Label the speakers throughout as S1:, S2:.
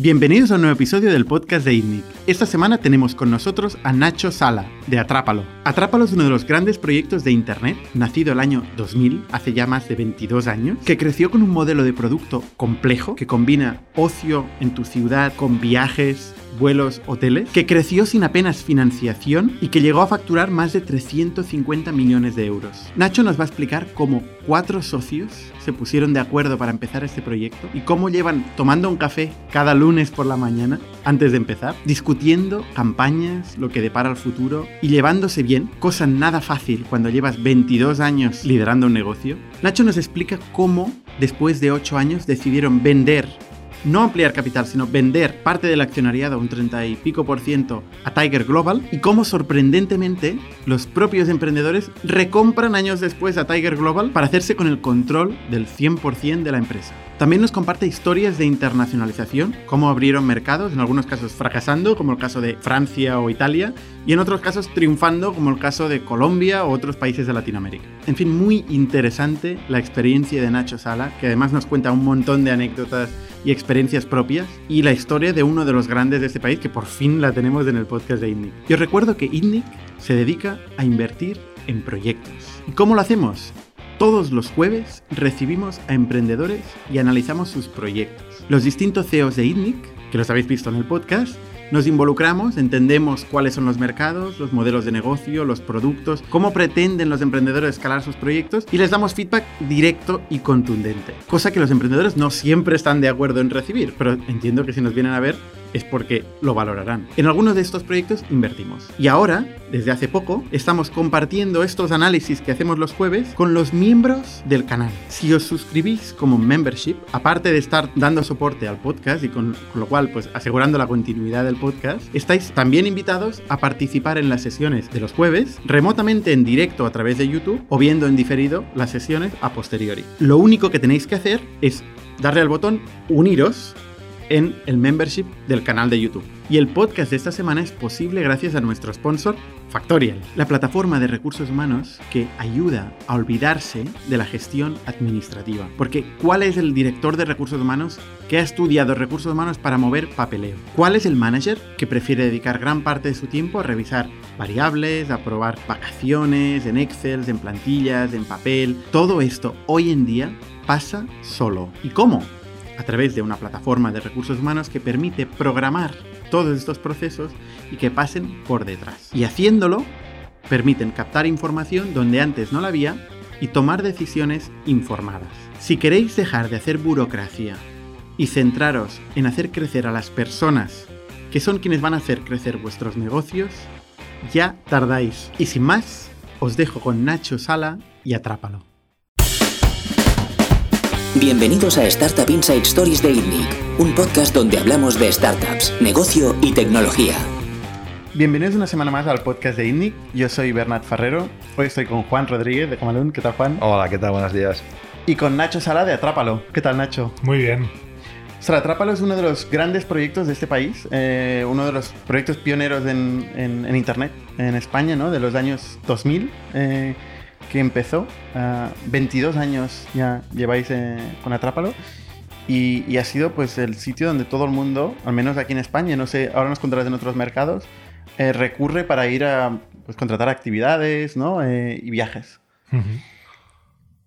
S1: Bienvenidos a un nuevo episodio del podcast de ITNIC. Esta semana tenemos con nosotros a Nacho Sala, de Atrápalo. Atrápalo es uno de los grandes proyectos de Internet, nacido el año 2000, hace ya más de 22 años, que creció con un modelo de producto complejo que combina ocio en tu ciudad con viajes, vuelos, hoteles, que creció sin apenas financiación y que llegó a facturar más de 350 millones de euros. Nacho nos va a explicar cómo cuatro socios se pusieron de acuerdo para empezar este proyecto y cómo llevan tomando un café cada lunes por la mañana antes de empezar, discutiendo campañas, lo que depara el futuro y llevándose bien, cosa nada fácil cuando llevas 22 años liderando un negocio. Nacho nos explica cómo después de 8 años decidieron vender no ampliar capital, sino vender parte del accionariado, un 30 y pico por ciento, a Tiger Global y cómo sorprendentemente los propios emprendedores recompran años después a Tiger Global para hacerse con el control del 100% de la empresa. También nos comparte historias de internacionalización, cómo abrieron mercados, en algunos casos fracasando, como el caso de Francia o Italia, y en otros casos triunfando, como el caso de Colombia o otros países de Latinoamérica. En fin, muy interesante la experiencia de Nacho Sala, que además nos cuenta un montón de anécdotas y experiencias propias, y la historia de uno de los grandes de este país, que por fin la tenemos en el podcast de ITNIC. Yo recuerdo que ITNIC se dedica a invertir en proyectos. ¿Y cómo lo hacemos? Todos los jueves recibimos a emprendedores y analizamos sus proyectos. Los distintos CEOs de ITNIC, que los habéis visto en el podcast, nos involucramos, entendemos cuáles son los mercados, los modelos de negocio, los productos, cómo pretenden los emprendedores escalar sus proyectos y les damos feedback directo y contundente. Cosa que los emprendedores no siempre están de acuerdo en recibir, pero entiendo que si nos vienen a ver es porque lo valorarán. En algunos de estos proyectos invertimos. Y ahora, desde hace poco, estamos compartiendo estos análisis que hacemos los jueves con los miembros del canal. Si os suscribís como membership, aparte de estar dando soporte al podcast y con, lo cual pues asegurando la continuidad del podcast, estáis también invitados a participar en las sesiones de los jueves remotamente en directo a través de YouTube o viendo en diferido las sesiones a posteriori. Lo único que tenéis que hacer es darle al botón uniros en el membership del canal de YouTube. Y el podcast de esta semana es posible gracias a nuestro sponsor, Factorial, la plataforma de recursos humanos que ayuda a olvidarse de la gestión administrativa. Porque ¿cuál es el director de recursos humanos que ha estudiado recursos humanos para mover papeleo? ¿Cuál es el manager que prefiere dedicar gran parte de su tiempo a revisar variables, a probar vacaciones en Excel, en plantillas, en papel? Todo esto hoy en día pasa solo. ¿Y cómo? A través de una plataforma de recursos humanos que permite programar todos estos procesos y que pasen por detrás. Y haciéndolo, permiten captar información donde antes no la había y tomar decisiones informadas. Si queréis dejar de hacer burocracia y centraros en hacer crecer a las personas que son quienes van a hacer crecer vuestros negocios, ya tardáis. Y sin más, os dejo con Nacho Sala y atrápalo.
S2: Bienvenidos a Startup Inside Stories de ITNIC, un podcast donde hablamos de startups, negocio y tecnología.
S1: Bienvenidos una semana más al podcast de ITNIC. Yo soy Bernat Ferrero. Hoy estoy con Juan Rodríguez de Comalún. ¿Qué tal, Juan?
S3: Hola, ¿qué tal? Buenos días.
S1: Y con Nacho Sala de Atrápalo. ¿Qué tal, Nacho?
S4: Muy bien.
S1: Atrápalo es uno de los grandes proyectos de este país, eh, uno de los proyectos pioneros en, Internet en España, ¿no? De los años 2000 que empezó. 22 ah, años ya lleváis eh, con Atrápalo. Y, ha sido pues el sitio donde todo el mundo, al menos aquí en España, no sé, ahora nos contarás en otros mercados, eh, recurre para ir a pues, contratar actividades ¿no? Eh, y viajes.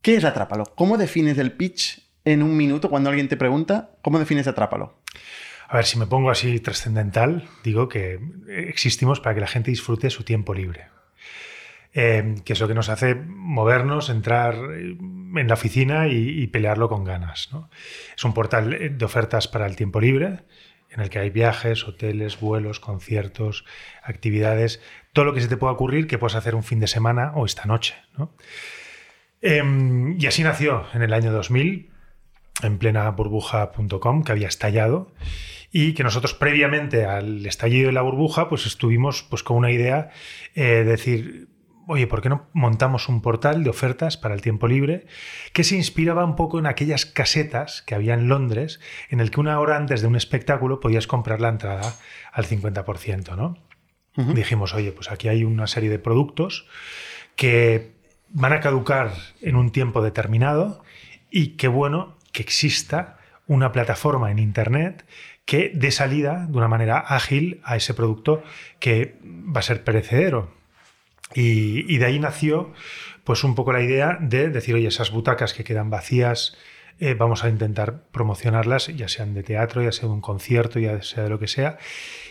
S1: ¿Qué es Atrápalo? ¿Cómo defines el pitch en un minuto cuando alguien te pregunta? ¿Cómo defines Atrápalo?
S4: A ver, si me pongo así trascendental, digo que existimos para que la gente disfrute su tiempo libre. Em, que es lo que nos hace movernos, entrar en la oficina y, pelearlo con ganas. Es un portal de ofertas para el tiempo libre, en el que hay viajes, hoteles, vuelos, conciertos, actividades, todo lo que se te pueda ocurrir que puedas hacer un fin de semana o esta noche. Em, y así nació en el año 2000, en plena burbuja.com, que había estallado y que nosotros previamente al estallido de la burbuja pues estuvimos pues con una idea eh, de decir oye, ¿por qué no montamos un portal de ofertas para el tiempo libre que se inspiraba un poco en aquellas casetas que había en Londres, en el que una hora antes de un espectáculo podías comprar la entrada al 50%, ¿no? Dijimos, oye, pues aquí hay una serie de productos que van a caducar en un tiempo determinado y qué bueno que exista una plataforma en Internet que dé salida de una manera ágil a ese producto que va a ser perecedero. Y, de ahí nació pues un poco la idea de decir, oye, esas butacas que quedan vacías, eh, vamos a intentar promocionarlas, ya sean de teatro, ya sea de un concierto, ya sea de lo que sea.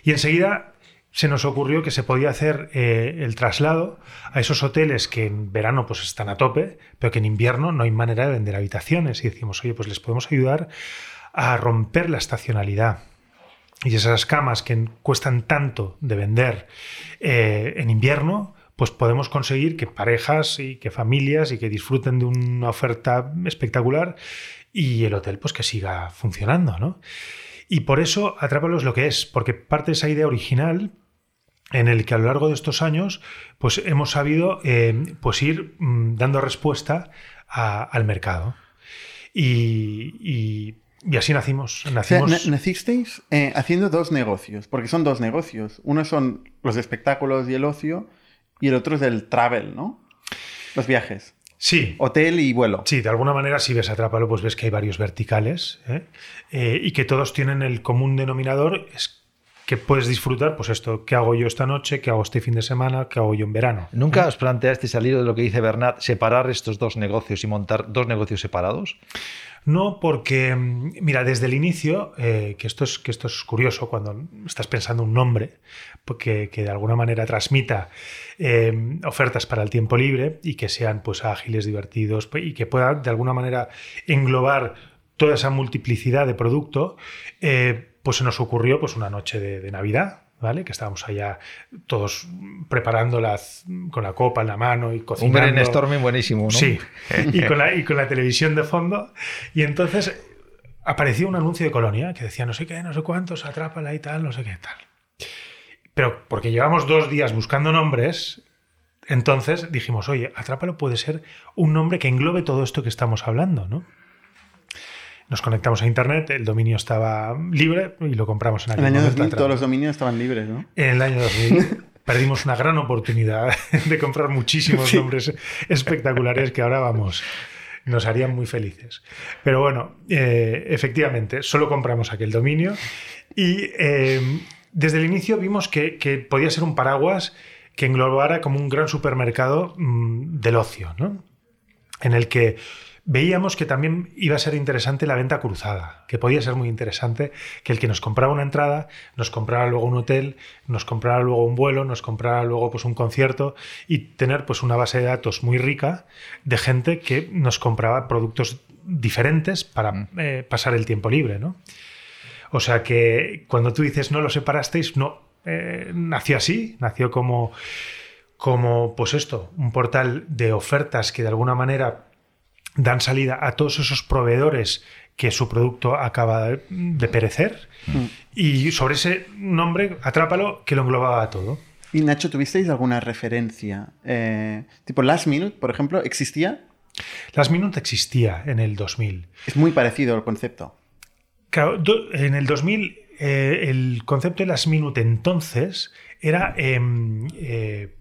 S4: Y enseguida se nos ocurrió que se podía hacer eh, el traslado a esos hoteles que en verano pues están a tope, pero que en invierno no hay manera de vender habitaciones. Y decimos, oye, pues les podemos ayudar a romper la estacionalidad. Y esas camas que cuestan tanto de vender eh, en invierno, pues podemos conseguir que parejas y que familias y que disfruten de una oferta espectacular y el hotel pues que siga funcionando, ¿no? Y por eso Atrápalo es lo que es, porque parte de esa idea original en el que a lo largo de estos años pues hemos sabido eh, pues ir mm, dando respuesta al mercado. Y, así nacimos. nacimos...
S1: nacisteis eh, haciendo dos negocios, porque son dos negocios. Uno son los espectáculos y el ocio, y el otro es el travel, ¿no? Los viajes.
S4: Sí.
S1: Hotel y vuelo.
S4: Sí, de alguna manera, si ves Atrápalo, pues ves que hay varios verticales ¿eh? Eh, y que todos tienen el común denominador es que puedes disfrutar, pues esto, ¿qué hago yo esta noche? ¿Qué hago este fin de semana? ¿Qué hago yo en verano?
S3: ¿Nunca os planteaste salir de lo que dice Bernat, separar estos dos negocios y montar dos negocios separados?
S4: No, porque, mm, mira, desde el inicio, eh, que, esto es, que esto es curioso cuando estás pensando un nombre, porque, que de alguna manera transmita eh, ofertas para el tiempo libre y que sean pues ágiles, divertidos pues, y que pueda de alguna manera englobar toda esa multiplicidad de producto, eh, pues se nos ocurrió pues una noche de, Navidad, ¿vale? Que estábamos allá todos preparándolas con la copa en la mano y cocinando.
S3: Un brainstorming buenísimo, ¿no?
S4: Sí, y con, la, y con la televisión de fondo. Y entonces apareció un anuncio de Colonia que decía no sé qué, no sé cuántos, atrápala y tal, no sé qué tal. Pero porque llevamos dos días buscando nombres, entonces dijimos, oye, Atrápalo puede ser un nombre que englobe todo esto que estamos hablando, ¿no? Nos conectamos a internet, el dominio estaba libre y lo compramos en
S1: aquel En el año 2000 todos los dominios estaban libres, ¿no?
S4: En el año 2000 perdimos una gran oportunidad de comprar muchísimos nombres espectaculares que ahora vamos nos harían muy felices. Pero bueno, eh, efectivamente, solo compramos aquel dominio y eh, desde el inicio vimos que, podía ser un paraguas que englobara como un gran supermercado mm, del ocio, ¿no? En el que veíamos que también iba a ser interesante la venta cruzada, que podía ser muy interesante que el que nos compraba una entrada, nos comprara luego un hotel, nos comprara luego un vuelo, nos comprara luego pues un concierto y tener pues una base de datos muy rica de gente que nos compraba productos diferentes para mm. eh, pasar el tiempo libre, ¿no? O sea que cuando tú dices no lo separasteis, no, eh, nació así, nació como, como, pues esto, un portal de ofertas que de alguna manera dan salida a todos esos proveedores que su producto acaba de perecer. Mm. Y sobre ese nombre, Atrápalo, que lo englobaba todo.
S1: Y Nacho, ¿tuvisteis alguna referencia? Eh, tipo Last Minute, por ejemplo, ¿existía?
S4: Last Minute existía en el 2000.
S1: Es muy parecido el concepto.
S4: Claro, en el 2000 eh, el concepto de las minute entonces era em, eh,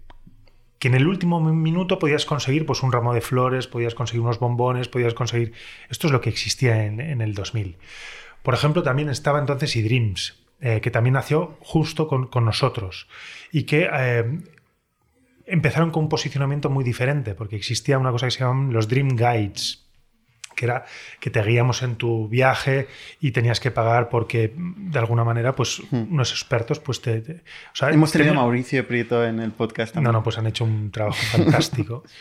S4: que en el último minuto podías conseguir pues, un ramo de flores, podías conseguir unos bombones, podías conseguir... Esto es lo que existía en, el 2000. Por ejemplo, también estaba entonces eDreams, eh, que también nació justo con, con nosotros y que empezaron con un posicionamiento muy diferente, porque existía una cosa que se llamaban los Dream Guides que era que te guíamos en tu viaje y tenías que pagar porque de alguna manera pues hmm. unos expertos pues te...
S1: Hemos tenido a Mauricio Prieto en el podcast
S4: también. No, no, pues han hecho un trabajo fantástico.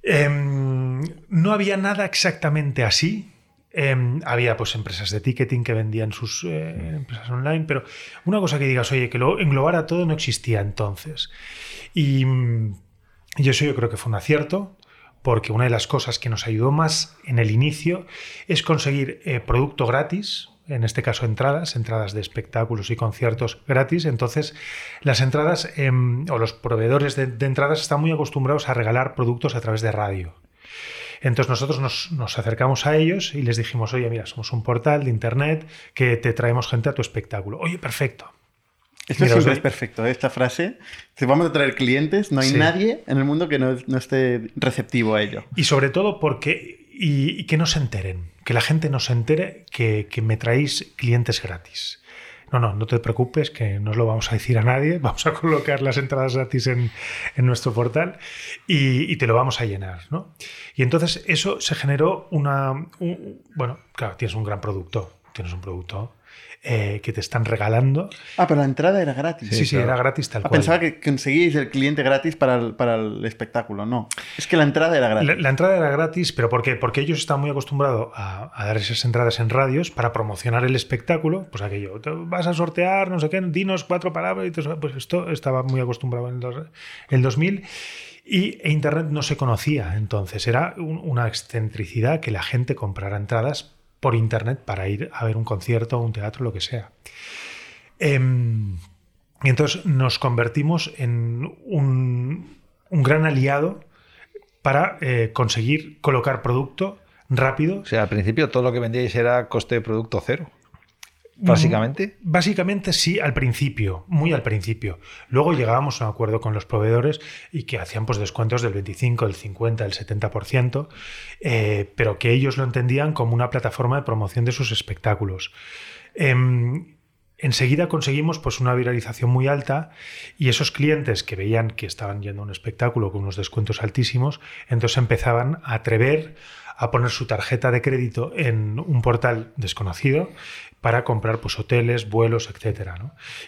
S4: Em, no había nada exactamente así. Em, había pues empresas de ticketing que vendían sus eh, empresas online, pero una cosa que digas, oye, que lo englobara todo no existía entonces. Y, y eso yo creo que fue un acierto porque una de las cosas que nos ayudó más en el inicio es conseguir eh, producto gratis, en este caso entradas, entradas de espectáculos y conciertos gratis. Entonces, las entradas em, o los proveedores de, entradas están muy acostumbrados a regalar productos a través de radio. Entonces nosotros nos, nos, acercamos a ellos y les dijimos, oye, mira, somos un portal de Internet que te traemos gente a tu espectáculo. Oye, perfecto.
S1: Esto siempre es perfecto, ¿eh? esta frase. Si vamos a traer clientes, no hay nadie en el mundo que no, esté receptivo a ello.
S4: Y sobre todo porque y, que no se enteren, que la gente no se entere que, me traéis clientes gratis. No, no, no te preocupes, que no os lo vamos a decir a nadie. Vamos a colocar las entradas gratis en, nuestro portal y, te lo vamos a llenar. ¿no? Y entonces eso se generó una. bueno, claro, tienes un gran producto. Tienes un producto eh, que te están regalando.
S1: Ah, pero la entrada era gratis.
S4: Sí, sí, era gratis tal
S1: ah,
S4: cual.
S1: Pensaba que conseguíais el cliente gratis para el, para el espectáculo. No, es que la entrada era gratis.
S4: La, entrada era gratis, pero ¿por qué? Porque ellos están muy acostumbrados a, dar esas entradas en radios para promocionar el espectáculo. Pues aquello, vas a sortear, no sé qué, dinos cuatro palabras. Y todo, pues esto estaba muy acostumbrado en el, 2000. Y e Internet no se conocía entonces. Era una excentricidad que la gente comprara entradas por internet para ir a ver un concierto, un teatro, lo que sea. Em, y entonces nos convertimos en un, gran aliado para eh, conseguir colocar producto rápido.
S3: O sea, al principio todo lo que vendíais era coste de producto cero. Básicamente.
S4: Básicamente sí, al principio, muy al principio. Luego llegábamos a un acuerdo con los proveedores y que hacían pues, descuentos del 25, del 50, del 70%, eh, pero que ellos lo entendían como una plataforma de promoción de sus espectáculos. Em, enseguida conseguimos pues, una viralización muy alta y esos clientes que veían que estaban yendo a un espectáculo con unos descuentos altísimos, entonces empezaban a atrever a poner su tarjeta de crédito en un portal desconocido para comprar pues, hoteles, vuelos, etc.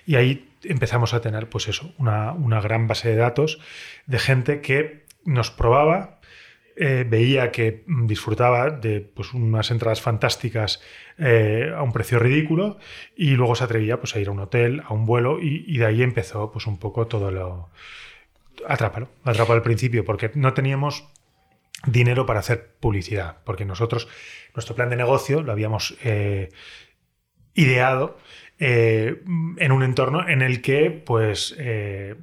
S4: Y ahí empezamos a tener pues eso, una, gran base de datos de gente que nos probaba, eh, veía que disfrutaba de pues, unas entradas fantásticas eh, a un precio ridículo y luego se atrevía pues, a ir a un hotel, a un vuelo y, de ahí empezó pues, un poco todo lo... Atrápalo, atrápalo al principio porque no teníamos dinero para hacer publicidad, porque nosotros, nuestro plan de negocio lo habíamos eh, ideado eh, en un entorno en el que pues eh,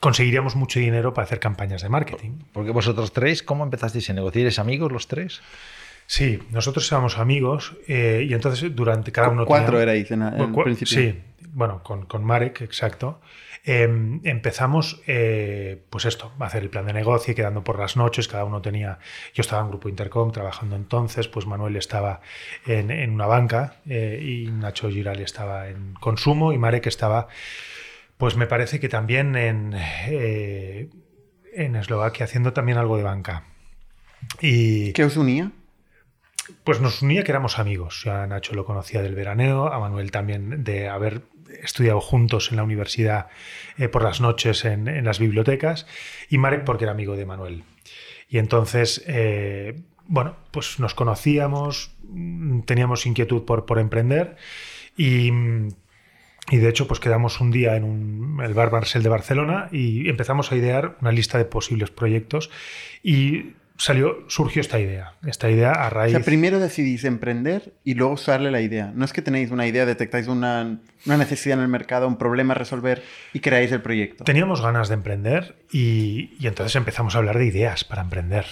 S4: conseguiríamos mucho dinero para hacer campañas de marketing.
S3: Porque vosotros tres, ¿cómo empezasteis a negociar? ¿Es amigos los tres?
S4: Sí, nosotros éramos amigos y entonces durante cada uno...
S1: Cuatro erais en, el principio.
S4: Sí, bueno, con, con Marek, exacto. Em, empezamos, eh, pues esto, a hacer el plan de negocio, quedando por las noches, cada uno tenía, yo estaba en Grupo Intercom trabajando entonces, pues Manuel estaba en, una banca eh, y Nacho Giral estaba en consumo y Marek estaba, pues me parece que también en, eh, en Eslovaquia haciendo también algo de banca. Y,
S1: ¿Qué os unía?
S4: Pues nos unía que éramos amigos. a Nacho lo conocía del veraneo, a Manuel también de haber estudiado juntos en la universidad eh, por las noches en, las bibliotecas, y Marek porque era amigo de Manuel. Y entonces, eh, bueno, pues nos conocíamos, mm, teníamos inquietud por, por emprender y, y, de hecho pues quedamos un día en el Bar Marcel de Barcelona y empezamos a idear una lista de posibles proyectos y salió, surgió esta idea. Esta idea a raíz.
S1: O sea, primero decidís emprender y luego usarle la idea. No es que tenéis una idea, detectáis una, necesidad en el mercado, un problema a resolver y creáis el proyecto.
S4: Teníamos ganas de emprender y, entonces empezamos a hablar de ideas para emprender.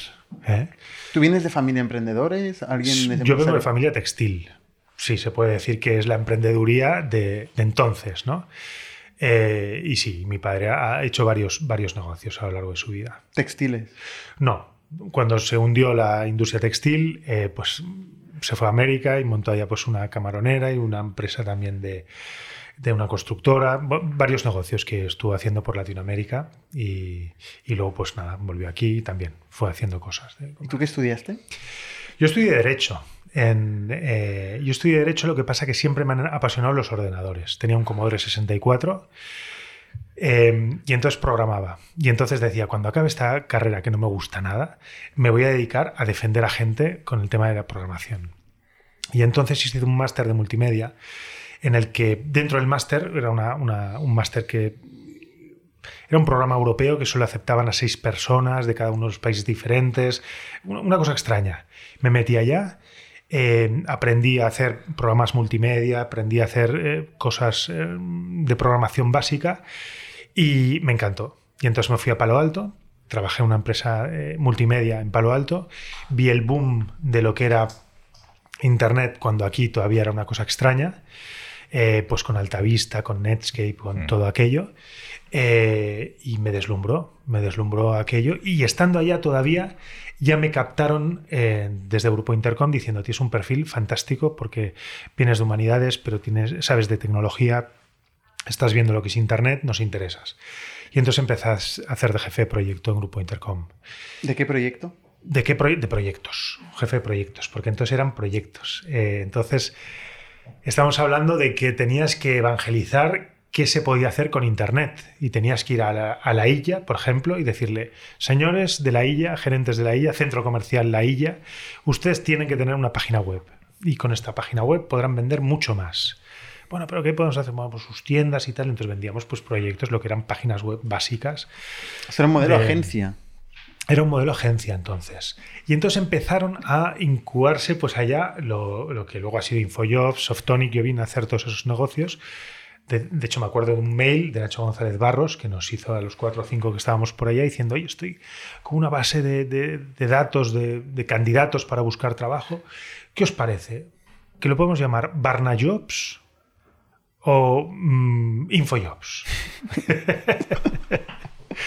S4: ¿eh?
S1: ¿Tú vienes de familia de emprendedores? ¿Alguien
S4: Yo vengo de familia textil. Sí, se puede decir que es la emprendeduría de, entonces, ¿no? Eh, y sí, mi padre ha hecho varios, varios negocios a lo largo de su vida.
S1: ¿Textiles?
S4: No, cuando se hundió la industria textil, eh, pues se fue a América y montó allá pues una camaronera y una empresa también de, una constructora, varios negocios que estuvo haciendo por Latinoamérica y, luego pues nada, volvió aquí y también fue haciendo cosas.
S1: ¿Y tú qué estudiaste?
S4: Yo estudié Derecho. En, eh, yo estudié Derecho, lo que pasa que siempre me han apasionado los ordenadores. Tenía un Commodore 64 Em, y entonces programaba. Y entonces decía, cuando acabe esta carrera que no me gusta nada, me voy a dedicar a defender a gente con el tema de la programación. Y entonces hice un máster de multimedia en el que dentro del máster era un máster que era un programa europeo que solo aceptaban a seis personas de cada uno de los países diferentes. Una cosa extraña. Me metí allá eh, aprendí a hacer programas multimedia, aprendí a hacer eh, cosas eh, de programación básica y me encantó. Y entonces me fui a Palo Alto, trabajé en una empresa multimedia en Palo Alto, vi el boom de lo que era Internet cuando aquí todavía era una cosa extraña. eh, pues con Altavista, con Netscape, con todo aquello. Eh, y me deslumbró, me deslumbró aquello. Y estando allá todavía, ya me captaron eh, desde Grupo Intercom diciendo, tienes un perfil fantástico porque vienes de humanidades, pero tienes, sabes de tecnología, estás viendo lo que es Internet, nos interesas. Y entonces empezás a hacer de jefe de proyecto en Grupo Intercom.
S1: ¿De qué proyecto?
S4: ¿De qué de proyectos? Jefe de proyectos, porque entonces eran proyectos. Eh, entonces, estamos hablando de que tenías que evangelizar qué se podía hacer con Internet. Y tenías que ir a la, a la, Illa, por ejemplo, y decirle, señores de la Illa, gerentes de la Illa, centro comercial La Illa, ustedes tienen que tener una página web. Y con esta página web podrán vender mucho más. Bueno, pero ¿qué podemos hacer? Bueno, pues sus tiendas y tal. Entonces vendíamos pues proyectos, lo que eran páginas web básicas.
S1: Era un modelo de, agencia.
S4: Era un modelo agencia entonces. Y entonces empezaron a incubarse pues allá lo, lo que luego ha sido Infojobs, Softonic, yo vine a hacer todos esos negocios. De, de, hecho, me acuerdo de un mail de Nacho González Barros que nos hizo a los cuatro o cinco que estábamos por allá diciendo, oye, estoy con una base de, de, de datos de, candidatos para buscar trabajo. ¿Qué os parece? ¿Que lo podemos llamar Barna Jobs o mm, Infojobs.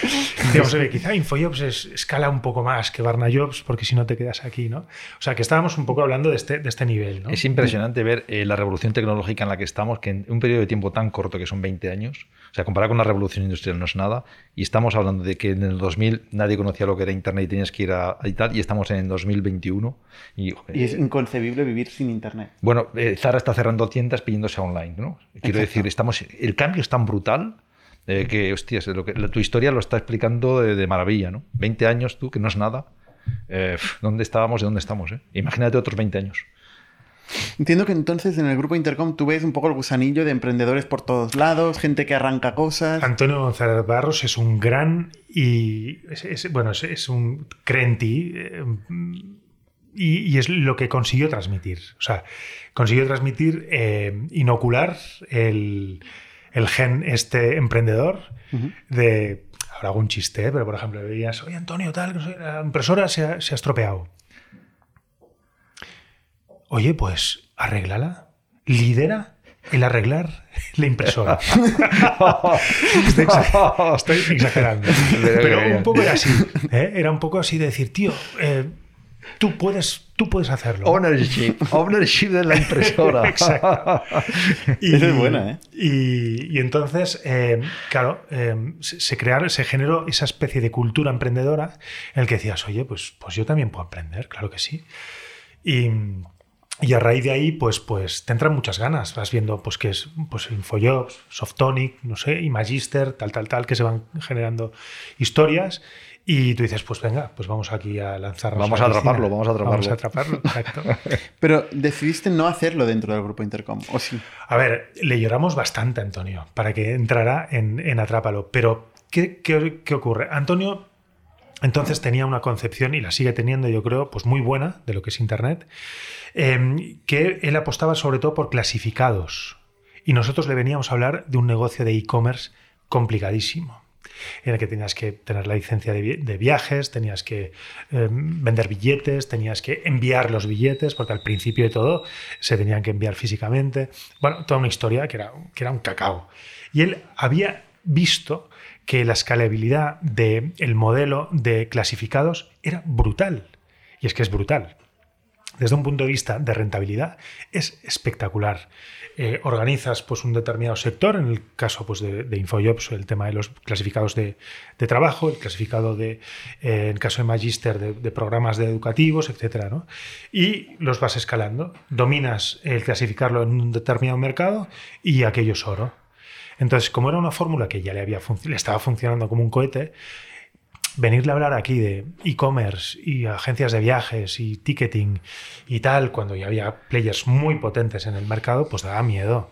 S4: Digamos, oye, quizá Infojobs es, escala un poco más que Barnajobs, porque si no te quedas aquí, ¿no? O sea, que estábamos un poco hablando de este, de este nivel, ¿no?
S3: Es impresionante ver eh, la revolución tecnológica en la que estamos, que en un periodo de tiempo tan corto que son 20 años, o sea, comparado con la revolución industrial no es nada, y estamos hablando de que en el 2000 nadie conocía lo que era Internet y tenías que ir a, y tal, y estamos en el 2021. Y,
S1: y es inconcebible vivir sin Internet.
S3: Bueno, eh, Zara está cerrando tiendas pidiéndose online, ¿no? Quiero Exacto. decir, estamos, el cambio es tan brutal eh, que, hostias, lo que, tu historia lo está explicando de, de, maravilla, ¿no? 20 años tú, que no es nada. Eh, ¿Dónde estábamos y dónde estamos? Eh? Imagínate otros 20 años.
S1: Entiendo que entonces en el grupo Intercom tú ves un poco el gusanillo de emprendedores por todos lados, gente que arranca cosas.
S4: Antonio González Barros es un gran y es, es, bueno, es, es un crenti eh, y, y, es lo que consiguió transmitir. O sea, consiguió transmitir, eh, inocular el, el gen este emprendedor uh -huh. de ahora hago un chiste, pero por ejemplo veías, oye Antonio, tal, la impresora se ha, se ha estropeado. Oye, pues arréglala, lidera el arreglar la impresora. estoy, exagerando, estoy, exagerando. Pero un poco era así. ¿eh? Era un poco así de decir, tío, eh, tú puedes, tú puedes hacerlo.
S3: Ownership, ownership de la impresora.
S4: Exacto.
S1: Y, Esa es buena, ¿eh?
S4: Y, y entonces, eh, claro, eh, se, crearon, se generó esa especie de cultura emprendedora en el que decías, oye, pues, pues yo también puedo aprender, claro que sí. Y, y a raíz de ahí, pues, pues te entran muchas ganas. Vas viendo pues, que es pues, Infojobs, Softonic, no sé, y Magister, tal, tal, tal, que se van generando historias. Y tú dices, pues venga, pues vamos aquí a lanzarnos.
S3: Vamos a, a atraparlo, vamos a atraparlo.
S4: Vamos a atraparlo, exacto.
S1: Pero decidiste no hacerlo dentro del grupo Intercom, ¿o sí?
S4: A ver, le lloramos bastante a Antonio para que entrara en, en Atrápalo. Pero, ¿qué, qué, qué ocurre? Antonio entonces tenía una concepción, y la sigue teniendo, yo creo, pues muy buena de lo que es Internet, eh, que él apostaba sobre todo por clasificados. Y nosotros le veníamos a hablar de un negocio de e-commerce complicadísimo en el que tenías que tener la licencia de, viajes, tenías que eh, vender billetes, tenías que enviar los billetes, porque al principio de todo se tenían que enviar físicamente. Bueno, toda una historia que era, que era un cacao. Y él había visto que la escalabilidad del de modelo de clasificados era brutal. Y es que es brutal. Desde un punto de vista de rentabilidad, es espectacular. Eh, organizas pues, un determinado sector, en el caso pues, de, de Infojobs, el tema de los clasificados de, trabajo, el clasificado de, eh, en caso de Magister, de, programas educativos, etc. ¿no? Y los vas escalando. Dominas el clasificarlo en un determinado mercado y aquello es oro. Entonces, como era una fórmula que ya le, había le estaba funcionando como un cohete, venirle a hablar aquí de e-commerce y agencias de viajes y ticketing y tal, cuando ya había players muy potentes en el mercado, pues daba miedo.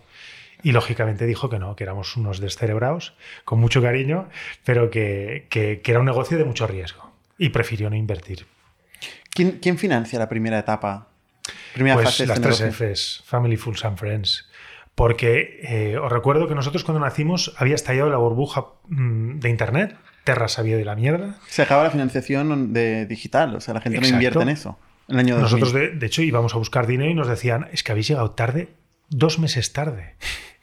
S4: Y lógicamente dijo que no, que éramos unos descerebrados, con mucho cariño, pero que, que, que era un negocio de mucho riesgo. Y prefirió no invertir.
S1: ¿Quién, quién financia la primera etapa? Primera
S4: pues
S1: fase de
S4: las
S1: este
S4: tres
S1: negocio?
S4: Fs, Family, Fools and Friends. Porque eh, os recuerdo que nosotros cuando nacimos había estallado la burbuja mmm, de Internet, Terra sabía de la mierda.
S1: Se acaba la financiación de digital, o sea, la gente Exacto. no invierte en eso. En el año 2000.
S4: Nosotros, de, de, hecho, íbamos a buscar dinero y nos decían, es que habéis llegado tarde dos meses tarde.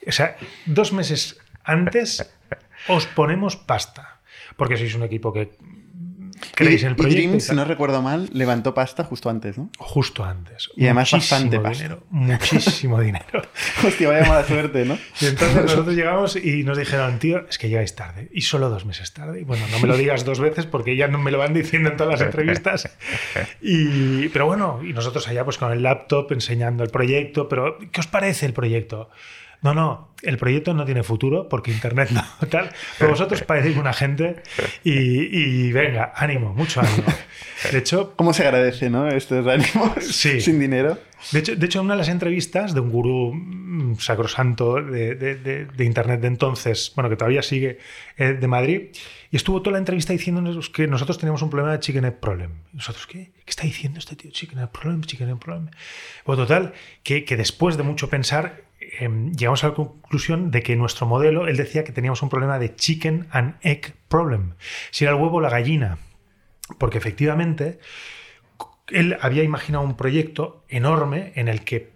S4: O sea, dos meses antes os ponemos pasta. Porque sois un equipo que creéis el proyecto.
S1: Y Dream, si no recuerdo mal, levantó pasta justo antes, ¿no?
S4: Justo antes.
S1: Y además bastante
S4: dinero. Muchísimo dinero.
S1: Hostia, vaya mala suerte, ¿no?
S4: Y entonces nosotros llegamos y nos dijeron, tío, es que llegáis tarde. Y solo dos meses tarde. Y bueno, no me lo digas dos veces porque ya no me lo van diciendo en todas las entrevistas. Y, pero bueno, y nosotros allá pues con el laptop enseñando el proyecto. Pero, ¿qué os parece el proyecto? No, no, el proyecto no tiene futuro porque Internet no, tal. Pero vosotros parecéis una gente y, y venga, ánimo, mucho ánimo. De hecho,
S1: ¿Cómo se agradece, no? Estos ánimos
S4: Sí.
S1: sin dinero.
S4: de hecho, de hecho, en una de las entrevistas de un gurú mm, sacrosanto de, de- de- de Internet de entonces, bueno, que todavía sigue, eh, de Madrid, y estuvo toda la entrevista diciéndonos que nosotros teníamos un problema de chicken egg problem. Y nosotros, ¿qué? ¿Qué está diciendo este tío? Chicken egg problem, chicken egg problem. Bueno, total, que, que después de mucho pensar, eh, llegamos a la conclusión de que nuestro modelo, él decía que teníamos un problema de chicken and egg problem. Si era el huevo o la gallina. Porque efectivamente él había imaginado un proyecto enorme en el que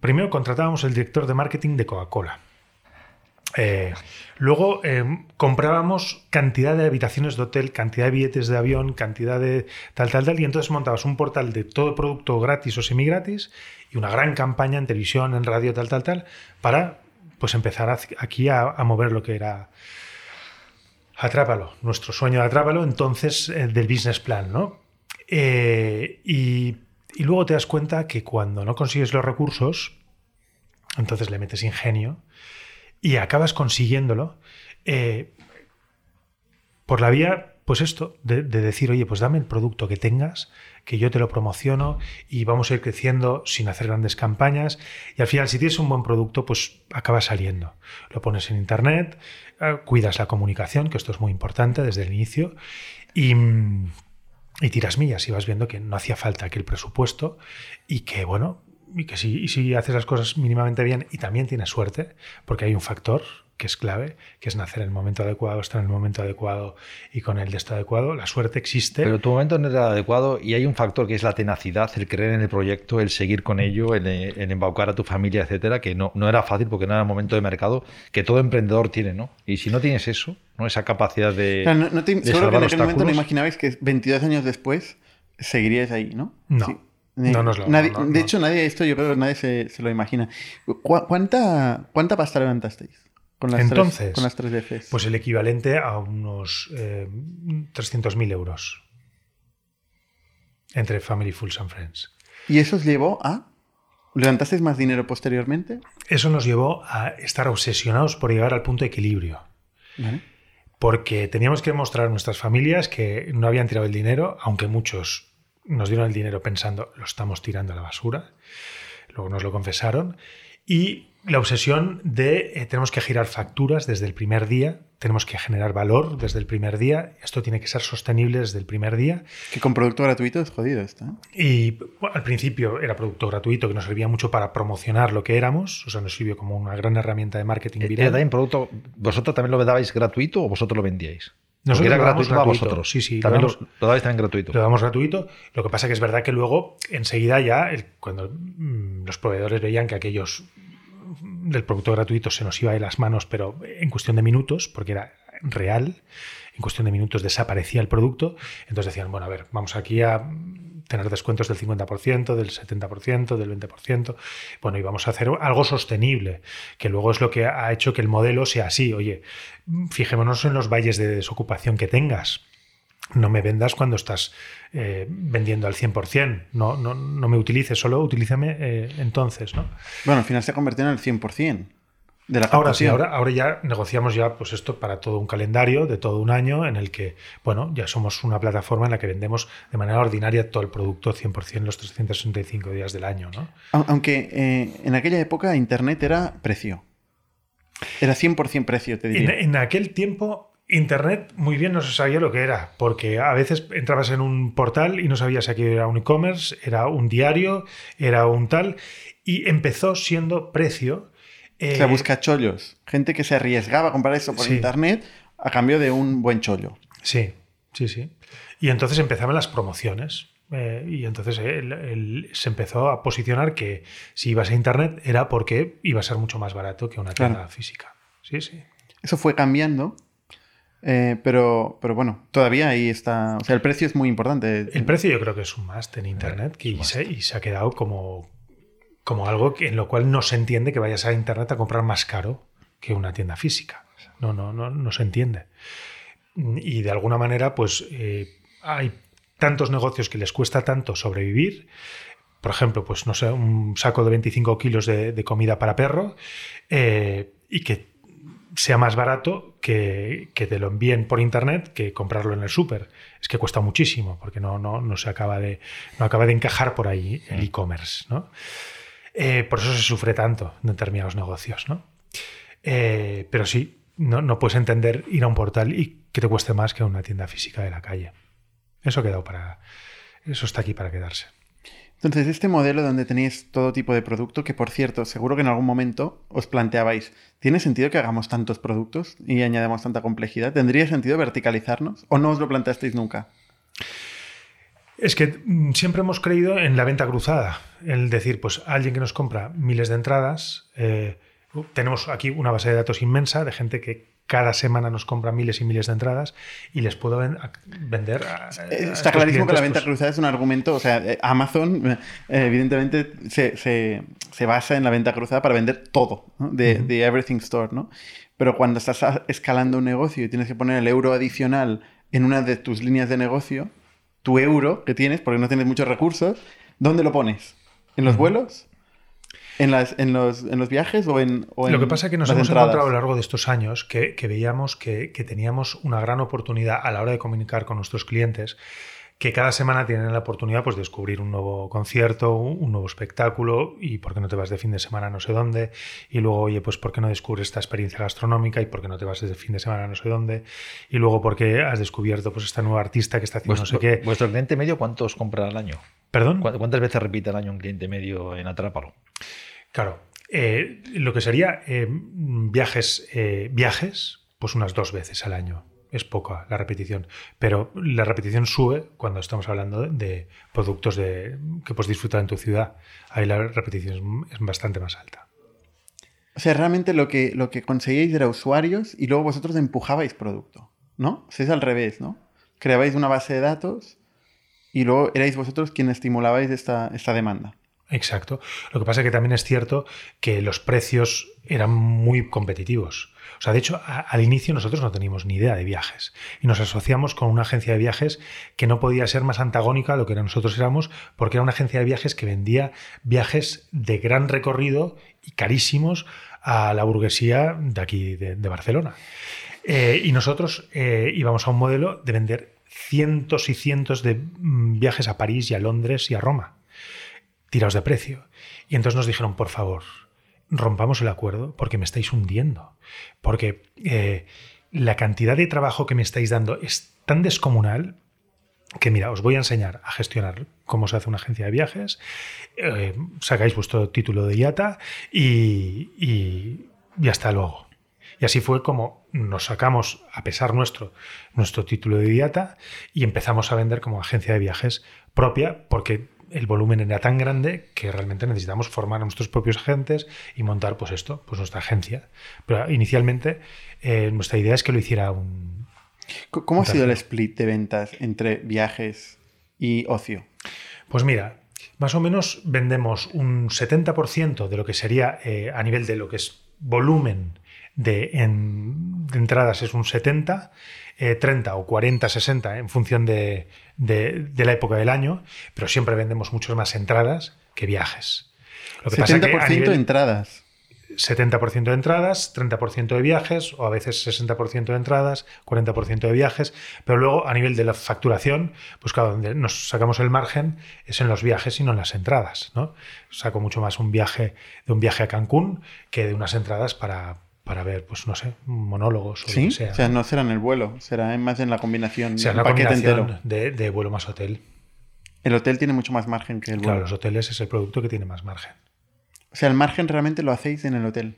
S4: primero contratábamos el director de marketing de Coca-Cola. Eh, luego eh, comprábamos cantidad de habitaciones de hotel, cantidad de billetes de avión, cantidad de tal, tal, tal, y entonces montabas un portal de todo producto gratis o semi-gratis y una gran campaña en televisión, en radio, tal, tal, tal, para pues empezar aquí a, mover lo que era Atrápalo, nuestro sueño de Atrápalo, entonces eh, del business plan, ¿no? Eh, y, y luego te das cuenta que cuando no consigues los recursos, entonces le metes ingenio y acabas consiguiéndolo eh, por la vía, pues esto, de, de decir, oye, pues dame el producto que tengas, que yo te lo promociono y vamos a ir creciendo sin hacer grandes campañas. Y al final, si tienes un buen producto, pues acaba saliendo. Lo pones en internet, eh, cuidas la comunicación, que esto es muy importante desde el inicio, y, tiras millas y vas viendo que no hacía falta aquel presupuesto y que, bueno, y que si, si haces las cosas mínimamente bien y también tienes suerte, porque hay un factor que es clave, que es nacer en el momento adecuado, estar en el momento adecuado y con el destino adecuado, la suerte existe.
S3: Pero tu momento no era adecuado y hay un factor que es la tenacidad, el creer en el proyecto, el seguir con ello, el, el embaucar a tu familia, etcétera, que no, no era fácil porque no era el momento de mercado que todo emprendedor tiene, ¿no? Y si no tienes eso, ¿no? Esa capacidad de.
S1: Claro, no- no te-
S3: de
S1: seguro que en aquel momento no imaginabais que 22 años después seguiríais ahí, ¿no?
S4: No. No nos lo-
S1: Nadie-
S4: no, no,
S1: de hecho, nadie, esto yo creo que nadie se, se lo imagina. ¿Cu- ¿Cuánta, ¿Cuánta pasta levantasteis? Con las
S4: Entonces,
S1: tres, con las tres DFs.
S4: Pues el equivalente a unos eh, 300.000 euros entre Family, Fools and Friends.
S1: ¿Y eso os llevó a? ¿Levantasteis más dinero posteriormente?
S4: Eso nos llevó a estar obsesionados por llegar al punto de equilibrio.
S1: Vale.
S4: porque teníamos que demostrar a nuestras familias que no habían tirado el dinero, aunque muchos nos dieron el dinero pensando lo estamos tirando a la basura, luego nos lo confesaron, y la obsesión de eh, tenemos que girar facturas desde el primer día, tenemos que generar valor desde el primer día, esto tiene que ser sostenible desde el primer día,
S1: Que con producto gratuito es jodido esto. ¿eh?
S4: y bueno, al principio era producto gratuito que nos servía mucho para promocionar lo que éramos, o sea, nos sirvió como una gran herramienta de marketing
S3: ¿Era
S4: viral.
S3: producto, ¿Vosotros también lo dabais gratuito o vosotros lo vendíais?
S4: Nosotros
S3: era
S4: lo
S3: gratuito para
S4: gratuito.
S3: vosotros.
S4: Sí, sí, lo
S3: También lo,
S4: damos-
S3: lo también gratuito.
S4: Lo damos gratuito. Lo que pasa que es verdad que luego, enseguida ya, el- cuando mm, los proveedores veían que aquellos del producto gratuito se nos iba de las manos, pero en cuestión de minutos, porque era real, en cuestión de minutos desaparecía el producto, entonces decían, bueno, a ver, vamos aquí a tener descuentos del 50%, del 70%, del 20%, bueno, y vamos a hacer algo sostenible, que luego es lo que ha hecho que el modelo sea así, oye, fijémonos en los valles de desocupación que tengas, no me vendas cuando estás eh, vendiendo al 100%. No, no, no me utilices, solo utilízame eh, entonces. ¿no?
S1: Bueno, al final se convirtió en el 100% de la
S4: Ahora sí, ahora, ahora ya negociamos ya pues esto para todo un calendario de todo un año en el que, bueno, ya somos una plataforma en la que vendemos de manera ordinaria todo el producto 100% los 365 días del año. ¿no?
S1: Au- Aunque eh, en aquella época Internet era precio. Era 100% precio, te
S4: En,
S1: diría.
S4: en aquel tiempo, Internet muy bien no se sabía lo que era, porque a veces entrabas en un portal y no sabías si aquello era un e-commerce, era un diario, era un tal, y empezó siendo precio.
S1: O sea,
S4: eh,
S1: busca chollos. Gente que se arriesgaba a comprar eso por
S4: Sí.
S1: Internet a cambio de un buen chollo.
S4: Sí, sí, sí. Y entonces empezaban las promociones. Eh, y entonces él, él se empezó a posicionar que si ibas a Internet era porque iba a ser mucho más barato que una tienda
S1: Claro.
S4: física. Sí, sí.
S1: Eso fue cambiando, eh, pero, pero bueno, todavía ahí está. O sea, el precio es muy importante.
S4: El precio yo creo que es un must en Internet que- y, se, y se ha quedado como, como algo que- en lo cual no se entiende que vayas a Internet a comprar más caro que una tienda física. No, no, no, no se entiende. Y de alguna manera, pues eh, hay tantos negocios que les cuesta tanto sobrevivir. Por ejemplo, pues no sé, un saco de 25 kilos de, de comida para perro eh, y que sea más barato que, que te lo envíen por internet que comprarlo en el súper. Es que cuesta muchísimo porque no, no, no se acaba de, no acaba de encajar por ahí el e-commerce. ¿no? Eh, por eso se sufre tanto en determinados negocios. ¿no? Eh, pero sí, no, no puedes entender ir a un portal y que te cueste más que una tienda física de la calle. Eso ha quedado para. Eso está aquí para quedarse.
S1: Entonces, este modelo donde tenéis todo tipo de producto, que por cierto, seguro que en algún momento os planteabais, ¿tiene sentido que hagamos tantos productos y añadamos tanta complejidad? ¿Tendría sentido verticalizarnos? ¿O no os lo planteasteis nunca?
S4: Es que mm, siempre hemos creído en la venta cruzada. El decir, pues alguien que nos compra miles de entradas. eh, tenemos aquí una base de datos inmensa de gente que cada semana nos compra miles y miles de entradas y les puedo ven- a- vender. a- a estos
S1: Está clarísimo que la venta
S4: pues,
S1: cruzada es un argumento, o sea, eh, Amazon eh, evidentemente se, se- se basa en la venta cruzada para vender todo, ¿no? de, de Everything Store, ¿no? Pero cuando estás escalando un negocio y tienes que poner el euro adicional en una de tus líneas de negocio, tu euro que tienes, porque no tienes muchos recursos, ¿dónde lo pones? ¿En los vuelos? ¿En, las, en, los, ¿En los viajes o en, o
S4: Lo que pasa es que nos hemos
S1: entradas?
S4: encontrado a lo largo de estos años que, que veíamos que, que teníamos una gran oportunidad a la hora de comunicar con nuestros clientes, que cada semana tienen la oportunidad pues, de descubrir un nuevo concierto, un nuevo espectáculo, y por qué no te vas de fin de semana no sé dónde, y luego, oye, pues por qué no descubres esta experiencia gastronómica y por qué no te vas de fin de semana no sé dónde, y luego por qué has descubierto pues esta nueva artista que está haciendo no sé qué.
S3: vuestro cliente medio, ¿cuántos compra al año?
S4: ¿Perdón?
S3: ¿Cu- ¿Cuántas veces repite al año un cliente medio en Atrápalo?
S4: Claro. eh, lo que sería eh, viajes, eh, viajes, pues unas dos veces al año. Es poca la repetición. Pero la repetición sube cuando estamos hablando de, productos de, que puedes disfrutar en tu ciudad. Ahí la repetición es, es bastante más alta.
S1: O sea, realmente lo que, lo que conseguíais era usuarios y luego vosotros empujabais producto, ¿no? O sea, es al revés, ¿no? Creabais una base de datos y luego erais vosotros quienes estimulabais esta, esta demanda.
S4: Exacto. Lo que pasa es que también es cierto que los precios eran muy competitivos. O sea, de hecho, al inicio nosotros no teníamos ni idea de viajes y nos asociamos con una agencia de viajes que no podía ser más antagónica a lo que nosotros éramos, porque era una agencia de viajes que vendía viajes de gran recorrido y carísimos a la burguesía de aquí, de, de Barcelona. Eh, y nosotros eh, íbamos a un modelo de vender cientos y cientos de mm, viajes a París y a Londres y a Roma tirados de precio. Y entonces nos dijeron, por favor, rompamos el acuerdo porque me estáis hundiendo. Porque eh, la cantidad de trabajo que me estáis dando es tan descomunal que, mira, os voy a enseñar a gestionar cómo se hace una agencia de viajes, eh, sacáis vuestro título de IATA y, y, y hasta luego. Y así fue como nos sacamos, a pesar nuestro, nuestro título de IATA y empezamos a vender como agencia de viajes propia porque el volumen era tan grande que realmente necesitamos formar a nuestros propios agentes y montar pues esto, pues nuestra agencia. Pero inicialmente eh, nuestra idea es que lo hiciera un...
S1: ¿Cómo ha sido el split de ventas entre viajes y ocio?
S4: Pues mira, más o menos vendemos un 70% de lo que sería eh, a nivel de lo que es volumen de, en- de entradas es un 70, eh, 30 o 40, 60 en función de, de- de la época del año, pero siempre vendemos muchas más entradas que viajes. Lo que pasa
S1: 70%
S4: que a nivel-
S1: entradas.
S4: 70% de entradas, 30% de viajes, o a veces 60% de entradas, 40% de viajes, pero luego a nivel de la facturación, pues claro, donde nos sacamos el margen es en los viajes y no en las entradas, ¿no? Saco mucho más un viaje de un viaje a Cancún que de unas entradas para, para ver, pues no sé, monólogos o
S1: ¿Sí?
S4: lo que sea.
S1: O sea, no será en el vuelo, será más en la combinación, el
S4: la
S1: paquete
S4: combinación
S1: entero.
S4: de, de vuelo más hotel.
S1: El hotel tiene mucho más margen que el vuelo.
S4: Claro, los hoteles es el producto que tiene más margen.
S1: O sea, el margen realmente lo hacéis en el hotel.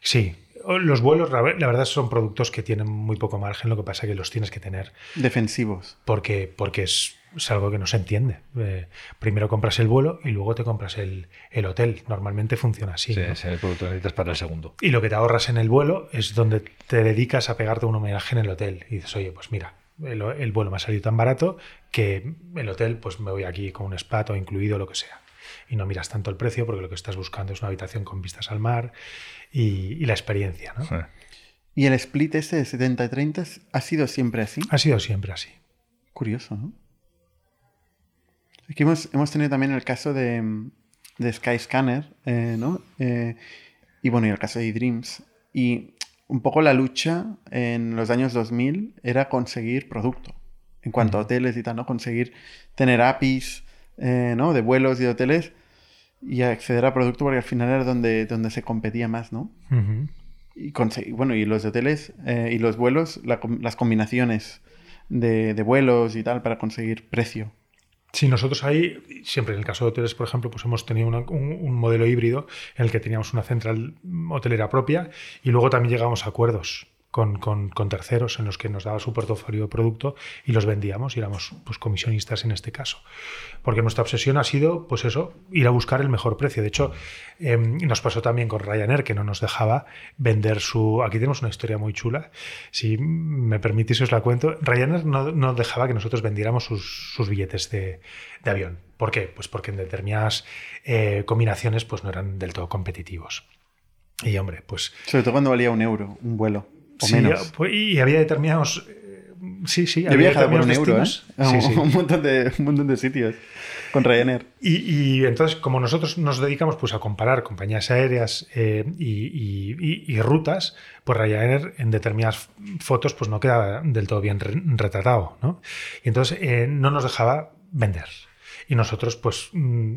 S4: Sí, los vuelos, la la verdad, son productos que tienen muy poco margen, lo que pasa es que los tienes que tener
S1: Defensivos.
S4: porque, porque es, es algo que no se entiende. Eh, primero compras el vuelo y luego te compras el, el hotel. Normalmente funciona así.
S3: Sí,
S4: ¿no?
S3: es el producto que necesitas para el segundo.
S4: Y lo que te ahorras en el vuelo es donde te dedicas a pegarte un homenaje en el hotel. Y dices, oye, pues mira, el, el vuelo me ha salido tan barato que el hotel, pues me voy aquí con un spa todo incluido, lo que sea. Y no miras tanto el precio porque lo que estás buscando es una habitación con vistas al mar y, y la experiencia. ¿no?
S3: Sí.
S1: ¿Y el split ese de 70-30 ha sido siempre así?
S4: Ha sido siempre así.
S1: Curioso, ¿no? Aquí hemos, hemos tenido también el caso de, de Skyscanner, eh, ¿no? Eh, y bueno, y el caso de eDreams. Y un poco la lucha en los años 2000 era conseguir producto. En cuanto a hoteles y tal, ¿no? Conseguir tener APIs, eh, ¿no? De vuelos y de hoteles y acceder a producto porque al final era donde, donde se competía más, ¿no? Y conseguir, bueno, y los hoteles eh, y los vuelos, la las combinaciones de, de vuelos y tal para conseguir precio.
S4: Sí, nosotros ahí, siempre en el caso de hoteles, por ejemplo, pues hemos tenido una- un, un modelo híbrido en el que teníamos una central hotelera propia y luego también llegamos a acuerdos con, con- con terceros en los que nos daba su portafolio de producto y los vendíamos y éramos pues, comisionistas en este caso. Porque nuestra obsesión ha sido, pues eso, ir a buscar el mejor precio. De hecho, eh, nos pasó también con Ryanair, que no nos dejaba vender su... Aquí tenemos una historia muy chula. Si me permitís, os la cuento. Ryanair no, no dejaba que nosotros vendiéramos sus, sus billetes de, de avión. ¿Por qué? Pues porque en determinadas eh, combinaciones pues no eran del todo competitivos. Y hombre, pues
S1: Sobre todo cuando valía un euro, un vuelo. O
S4: sí,
S1: menos.
S4: pues, y había determinados... eh, Sí, sí,
S1: Yo
S4: había
S1: viajado por un euro, ¿eh?
S4: Sí, sí.
S1: Un, montón de, un montón de sitios con Ryanair.
S4: Y, y entonces, como nosotros nos dedicamos pues, a comparar compañías aéreas eh, y, y- y- rutas, pues Ryanair en determinadas fotos pues, no queda del todo bien re- retratado. ¿no? Y entonces eh, no nos dejaba vender. Y nosotros pues mm,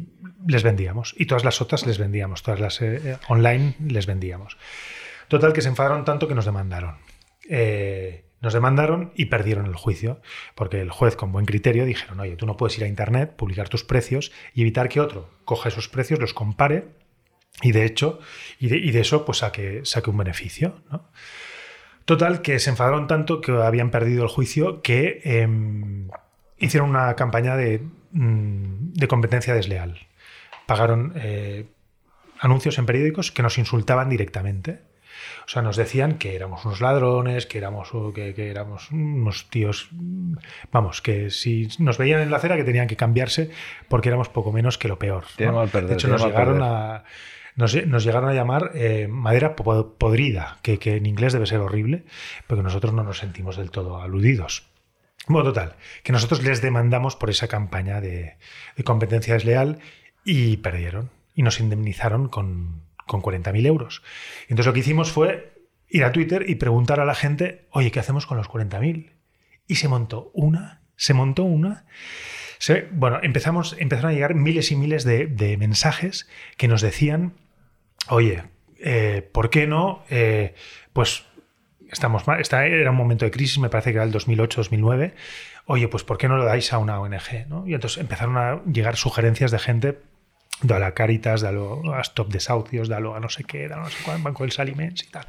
S4: les vendíamos. Y todas las otras les vendíamos. Todas las eh, eh, online les vendíamos. Total, que se enfadaron tanto que nos demandaron. Eh, nos demandaron y perdieron el juicio, porque el juez con buen criterio dijeron, oye, tú no puedes ir a Internet, publicar tus precios y evitar que otro coja esos precios, los compare y de hecho, y de, eso pues saque, saque un beneficio. ¿no? Total, que se enfadaron tanto que habían perdido el juicio que em, hicieron una campaña de, mm, de competencia desleal. Pagaron eh, anuncios en periódicos que nos insultaban directamente. O sea, nos decían que éramos unos ladrones, que éramos, que, que éramos unos tíos, vamos, que si nos veían en la acera que tenían que cambiarse porque éramos poco menos que lo peor. de hecho, nos llegaron, a, nos, nos llegaron a llamar eh, madera po- podrida, que, que en inglés debe ser horrible, porque nosotros no nos sentimos del todo aludidos. Bueno, total, que nosotros les demandamos por esa campaña de, de competencia desleal y perdieron. Y nos indemnizaron con, con 40.000 euros. Entonces lo que hicimos fue ir a Twitter y preguntar a la gente, oye, ¿qué hacemos con los 40.000? Y se montó una, se montó una. Se- bueno, empezamos, empezaron a llegar miles y miles de, mensajes que nos decían, oye, eh, ¿por qué no? Eh, pues estamos mal, esta era un momento de crisis, me parece que era el 2008-2009. Oye, pues ¿por qué no lo dais a una ONG? ¿no? Y entonces empezaron a llegar sugerencias de gente de a Caritas, de a, Stop Desahucios, de a, no sé qué, de a no sé cuál, Banco dels Aliments y tal.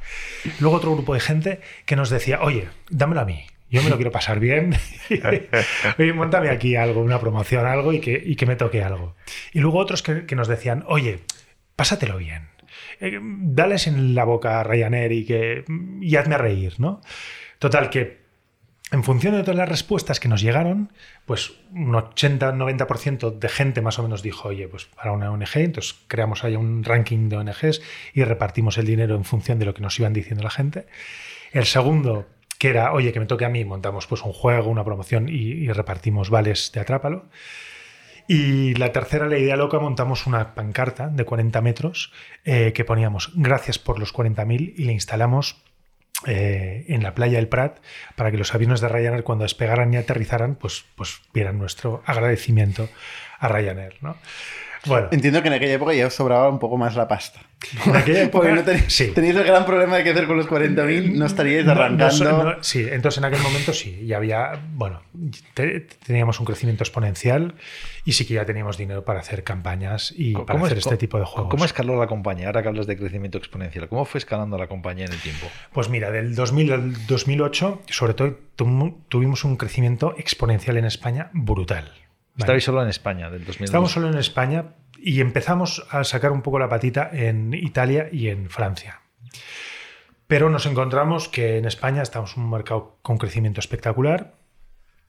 S4: Luego otro grupo de gente que nos decía, oye, dámelo a mí, yo me lo quiero pasar bien, oye, montame aquí algo, una promoción, algo y que, y que me toque algo. Y luego otros que, que nos decían, oye, pásatelo bien, eh, dales en la boca a Ryanair y, que, y hazme reír, ¿no? Total, que en función de todas las respuestas que nos llegaron, pues un 80-90% de gente más o menos dijo, oye, pues para una ONG, entonces creamos ahí un ranking de ONGs y repartimos el dinero en función de lo que nos iban diciendo la gente. El segundo, que era, oye, que me toque a mí, montamos pues un juego, una promoción y, repartimos vales de Atrápalo. Y la tercera, la idea loca, montamos una pancarta de 40 metros eh, que poníamos gracias por los 40.000 y le instalamos eh, en la playa del Prat para que los aviones de Ryanair cuando despegaran y aterrizaran pues, pues vieran nuestro agradecimiento a Ryanair. ¿no? Bueno,
S1: Entiendo que en aquella época ya os sobraba un poco más la pasta.
S4: en aquella época
S1: Porque no tenéis,
S4: sí.
S1: tenéis el gran problema de qué hacer con los 40.000, no estaríais
S4: No, no,
S1: arrancando.
S4: no, sí, entonces en aquel momento sí, ya había, bueno, te- teníamos un crecimiento exponencial y sí que ya teníamos dinero para hacer campañas y para hacer este tipo de juegos.
S3: ¿Cómo escaló la compañía? Ahora que hablas de crecimiento exponencial, ¿cómo fue escalando la compañía en el tiempo?
S4: Pues mira, del 2000 al 2008, sobre todo tu- tuvimos un crecimiento exponencial en España brutal.
S3: Estabais solo en España del 2002.
S4: Estamos solo en España y empezamos a sacar un poco la patita en Italia y en Francia. Pero nos encontramos que en España estamos en un mercado con crecimiento espectacular.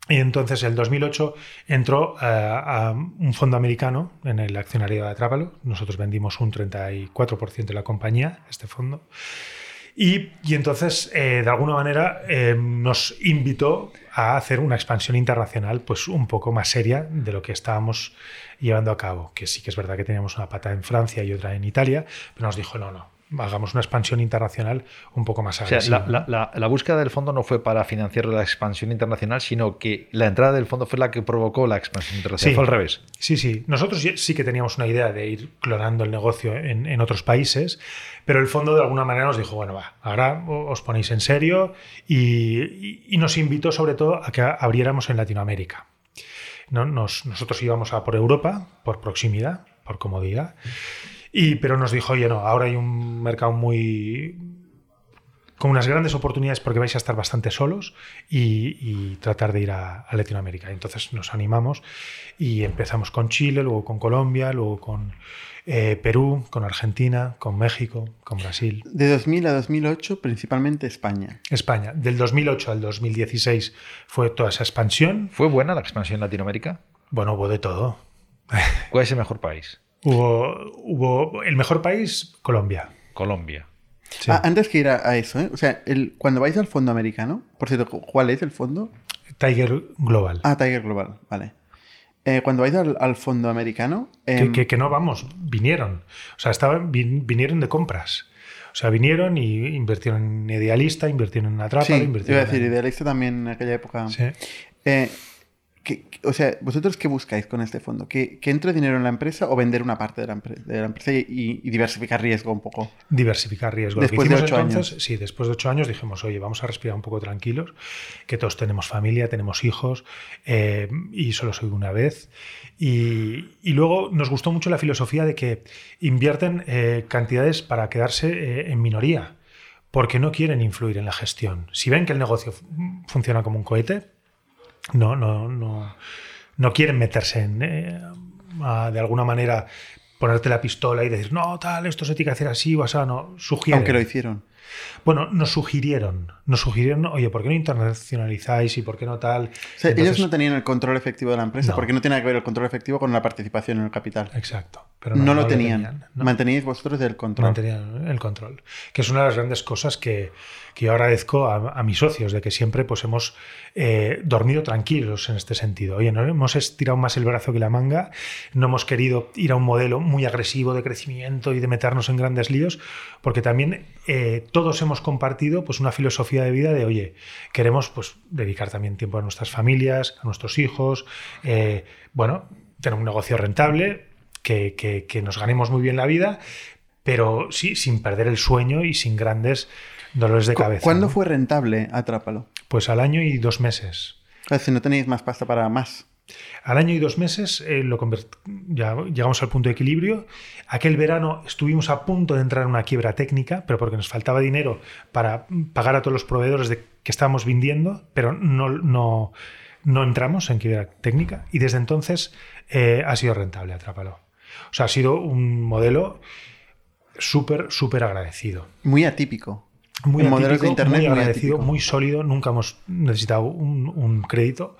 S4: Y entonces, el 2008 entró eh, a un fondo americano en el accionario de Atrápalo. Nosotros vendimos un 34% de la compañía, este fondo. Y, entonces, eh, de alguna manera, eh, nos invitó a hacer una expansión internacional pues un poco más seria de lo que estábamos llevando a cabo. Que sí que es verdad que teníamos una pata en Francia y otra en Italia, pero nos dijo, no, no, hagamos una expansión internacional un poco más agresiva.
S3: O sea, la, la, la, búsqueda del fondo no fue para financiar la expansión internacional, sino que la entrada del fondo fue la que provocó la expansión internacional.
S4: Sí.
S3: Fue al revés.
S4: Sí, sí. Nosotros sí que teníamos una idea de ir clonando el negocio en, en, otros países, pero el fondo de alguna manera nos dijo, bueno, va, ahora os ponéis en serio y, nos invitó sobre todo a que abriéramos en Latinoamérica. ¿No? Nos, nosotros íbamos a por Europa, por proximidad, por comodidad. Y, pero nos dijo, oye, no, ahora hay un mercado muy con unas grandes oportunidades porque vais a estar bastante solos y, y tratar de ir a, a, Latinoamérica. Entonces nos animamos y empezamos con Chile, luego con Colombia, luego con eh, Perú, con Argentina, con México, con Brasil.
S1: De 2000 a 2008, principalmente España.
S4: España. Del 2008 al 2016 fue toda esa expansión.
S3: ¿Fue buena la expansión en Latinoamérica?
S4: Bueno, hubo de todo.
S3: ¿Cuál es el mejor país?
S4: Hubo, hubo el mejor país, Colombia.
S3: Colombia.
S1: Sí. Ah, antes que ir a, a eso, ¿eh? o sea, el, cuando vais al fondo americano, por cierto, ¿cuál es el fondo?
S4: Tiger Global.
S1: Ah, Tiger Global, vale. Eh, cuando vais al, al fondo americano...
S4: Eh, que, que, que, no vamos, vinieron. O sea, estaban, vin, vinieron de compras. O sea, vinieron y invirtieron en Idealista, invirtieron en Atrapa,
S1: sí,
S4: invirtieron
S1: iba a decir,
S4: en...
S1: Idealista también en aquella época.
S4: Sí.
S1: ¿Qué, o sea, ¿vosotros qué buscáis con este fondo? ¿Que, que, entre dinero en la empresa o vender una parte de la, empre de la empresa y, y, diversificar riesgo un poco?
S4: Diversificar riesgo.
S1: Después de ocho
S4: entonces,
S1: años.
S4: Sí, después de ocho años dijimos, oye, vamos a respirar un poco tranquilos, que todos tenemos familia, tenemos hijos eh, y solo soy una vez. Y, y, luego nos gustó mucho la filosofía de que invierten eh, cantidades para quedarse eh, en minoría, porque no quieren influir en la gestión. Si ven que el negocio funciona como un cohete, no, no, no, no quieren meterse en, eh, a, de alguna manera, ponerte la pistola y decir, no, tal, esto se tiene que hacer así o así, no, sugieren.
S1: Aunque lo hicieron.
S4: Bueno, nos sugirieron, nos sugirieron, oye, ¿por qué no internacionalizáis y por qué no tal?
S1: O sea, Entonces, ellos no tenían el control efectivo de la empresa
S4: No.
S1: porque no tiene que ver el control efectivo con la participación en el capital.
S4: Exacto. Pero
S1: no,
S4: no,
S1: lo tenían.
S4: tenían.
S1: Manteníais vosotros el control.
S4: Mantenían el control. Que es una de las grandes cosas que, que yo agradezco a, mis socios, de que siempre pues, hemos eh, dormido tranquilos en este sentido. Oye, no hemos estirado más el brazo que la manga, no hemos querido ir a un modelo muy agresivo de crecimiento y de meternos en grandes líos, porque también eh, todos hemos compartido pues, una filosofía de vida de, oye, queremos pues, dedicar también tiempo a nuestras familias, a nuestros hijos, eh, bueno, tener un negocio rentable, que, que, que, nos ganemos muy bien la vida, pero sí, sin perder el sueño y sin grandes dolores de cabeza.
S1: ¿Cuándo
S4: ¿no?
S1: fue rentable Atrápalo?
S4: Pues al año y dos meses.
S1: Claro, si no tenéis más pasta para más.
S4: Al año y dos meses eh, lo ya llegamos al punto de equilibrio. Aquel verano estuvimos a punto de entrar en una quiebra técnica, pero porque nos faltaba dinero para pagar a todos los proveedores de que estábamos vendiendo, pero no, no, no entramos en quiebra técnica y desde entonces eh, ha sido rentable Atrápalo. O sea, ha sido un modelo súper, súper agradecido.
S1: Muy atípico.
S4: Muy
S1: en
S4: atípico,
S1: modelos de internet
S4: muy agradecido, muy sólido. Nunca hemos necesitado un, un crédito.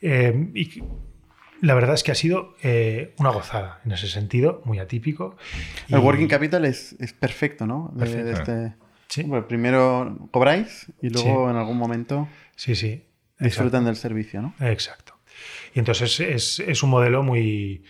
S4: Eh, y la verdad es que ha sido eh, una gozada en ese sentido, muy atípico.
S1: El working capital es, es perfecto, ¿no? De,
S4: Perfecto.
S1: de este...
S4: Sí.
S1: Bueno, primero cobráis y luego
S4: Sí.
S1: en algún momento
S4: Sí, sí.
S1: disfrutan del servicio, ¿no?
S4: Exacto. Y entonces es, es un modelo muy,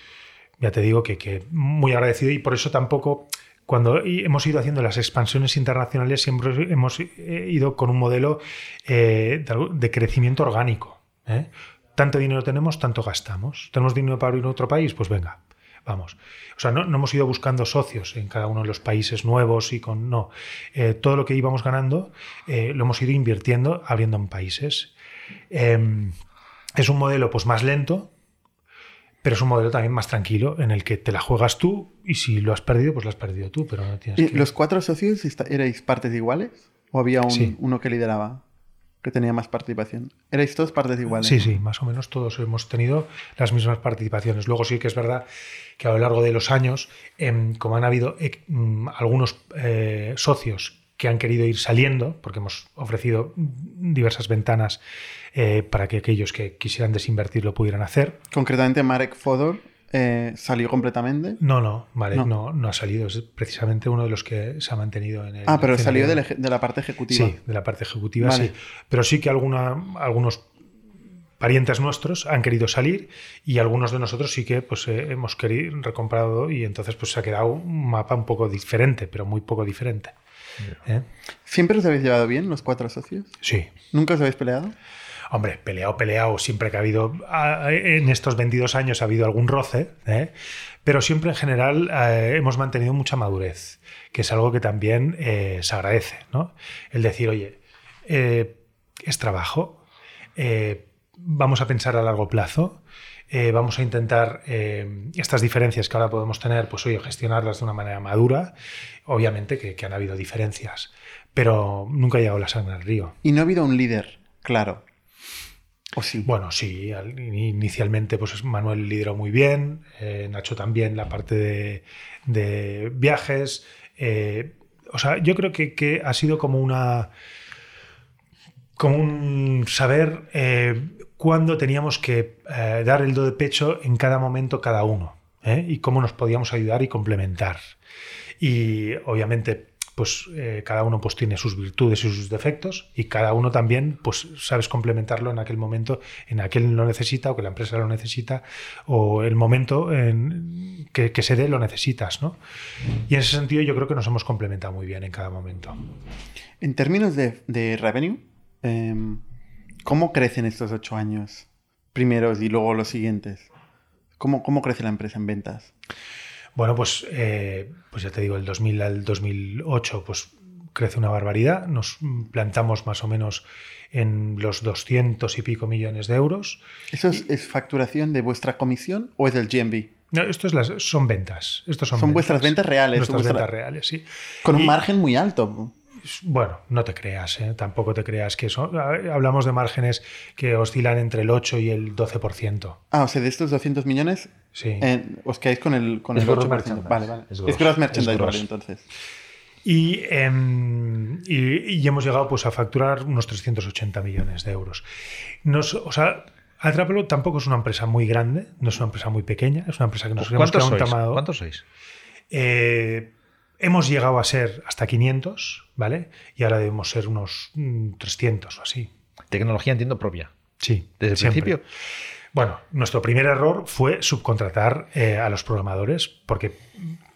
S4: ya te digo, que, que muy agradecido y por eso tampoco, cuando hemos ido haciendo las expansiones internacionales, siempre hemos eh, ido con un modelo eh, de, crecimiento orgánico. ¿eh? Tanto dinero tenemos, tanto gastamos. ¿Tenemos dinero para abrir otro país? Pues venga, vamos. O sea, no, hemos ido buscando socios en cada uno de los países nuevos y con. No. Todo lo que íbamos ganando lo hemos ido invirtiendo abriendo en países. Eh, es un modelo pues, más lento, pero es un modelo también más tranquilo en el que te la juegas tú y si lo has perdido, pues lo has perdido tú, pero no tienes
S1: ¿Y
S4: que...
S1: ¿Los cuatro socios erais partes iguales? ¿O había un,
S4: Sí.
S1: uno que lideraba? que tenía más participación. ¿Erais todos partes iguales?
S4: Sí, sí, más o menos todos hemos tenido las mismas participaciones. Luego sí que es verdad que a lo largo de los años, em, como han habido eh, mm, algunos eh, socios que han querido ir saliendo, porque hemos ofrecido diversas ventanas eh, para que aquellos que quisieran desinvertir lo pudieran hacer.
S1: Concretamente, Marek Fodor eh, salió completamente.
S4: No, no, Marek no. No, ha salido. Es precisamente uno de los que se ha mantenido en el.
S1: Ah, pero salió de la, de la parte ejecutiva.
S4: Sí, de la parte ejecutiva, sí. Pero sí que alguna, algunos parientes nuestros han querido salir y algunos de nosotros sí que pues eh, hemos querido recomprado y entonces pues se ha quedado un mapa un poco diferente, pero muy poco diferente. ¿Eh?
S1: ¿Siempre os habéis llevado bien los cuatro socios?
S4: Sí.
S1: ¿Nunca os habéis peleado?
S4: Hombre, peleado, peleado, siempre que ha habido, en estos 22 años ha habido algún roce, ¿eh? pero siempre en general eh, hemos mantenido mucha madurez, que es algo que también se agradece, ¿no? El decir, oye, es trabajo, vamos a pensar a largo plazo, vamos a intentar estas diferencias que ahora podemos tener, pues oye, gestionarlas de una manera madura obviamente que, han habido diferencias, pero nunca ha llegado la sangre al río.
S1: ¿Y no ha habido un líder claro? ¿O sí?
S4: Bueno, sí, inicialmente pues Manuel lideró muy bien, eh, Nacho también la parte de, viajes. Eh, o sea, yo creo que, ha sido como una. Como un saber eh, cuándo teníamos que dar el do de pecho en cada momento cada uno. y cómo nos podíamos ayudar y complementar. Y obviamente, pues eh, cada uno pues, tiene sus virtudes y sus defectos y cada uno también pues sabes complementarlo en aquel momento en aquel lo necesita o que la empresa lo necesita o el momento en que, se dé lo necesitas ¿no? y en ese sentido yo creo que nos hemos complementado muy bien en cada momento
S1: en términos de, revenue em, ¿cómo crecen estos ocho años primeros y luego los siguientes? ¿Cómo, cómo crece la empresa en ventas?
S4: Bueno, pues, eh, pues ya te digo, el 2000 al 2008 pues crece una barbaridad. Nos plantamos más o menos en los 200 y pico millones de euros.
S1: ¿Eso es, facturación de vuestra comisión o es del GMB?
S4: No, esto es las, son ventas. Estos son,
S1: son vuestras ventas reales.
S4: Nuestras ventas reales, sí.
S1: Con un margen muy alto.
S4: Bueno, no te creas, ¿eh? tampoco te creas que eso. Hablamos de márgenes que oscilan entre el 8 y el 12%.
S1: Ah, o sea, de estos 200 millones,
S4: sí.
S1: os quedáis con el, con el 8%. Vale, vale. Es gross, merchandise entonces.
S4: Em, y, y, hemos llegado pues, a facturar unos 380 millones de euros. Nos, o sea, Atrápalo tampoco es una empresa muy grande, no es una empresa muy pequeña, es una empresa que nos
S3: hemos quedado un tamado. ¿Cuántos sois?
S4: Eh, Hemos llegado a ser hasta 500, ¿vale? Y ahora debemos ser unos 300 mm, o así.
S3: Tecnología, entiendo, propia.
S4: Sí.
S3: Desde el principio.
S4: Bueno, nuestro primer error fue subcontratar eh, a los programadores, porque.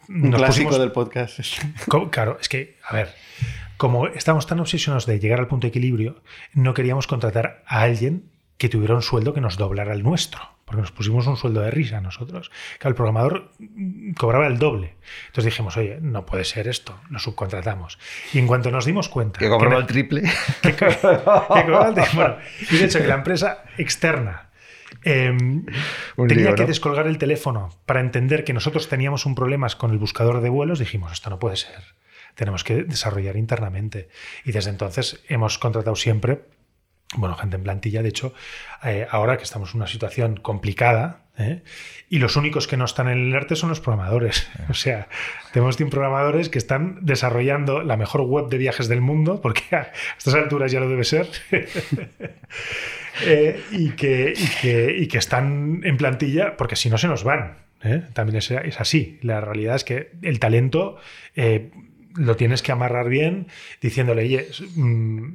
S1: Un clásico del podcast.
S4: Claro, es que, a ver, como estamos tan obsesionados de llegar al punto de equilibrio, no queríamos contratar a alguien que tuviera un sueldo que nos doblara el nuestro porque nos pusimos un sueldo de risa nosotros. Que el programador cobraba el doble. Entonces dijimos, oye, no puede ser esto, lo subcontratamos. Y en cuanto nos dimos cuenta...
S3: Que cobraba el triple.
S4: Que, cobraba el triple. Bueno, y de hecho que la empresa externa em, tenía que descolgar el teléfono para entender que nosotros teníamos un problema con el buscador de vuelos, dijimos, esto no puede ser. Tenemos que desarrollar internamente. Y desde entonces hemos contratado siempre bueno, gente en plantilla. De hecho, eh, ahora que estamos en una situación complicada, ¿eh? y los únicos que no están en el arte son los programadores. O sea, tenemos 100 programadores que están desarrollando la mejor web de viajes del mundo, porque a estas alturas ya lo debe ser, eh, y, que, y, que, están en plantilla, porque si no se nos van. También es, es, así. La realidad es que el talento lo tienes que amarrar bien diciéndole, oye, mm,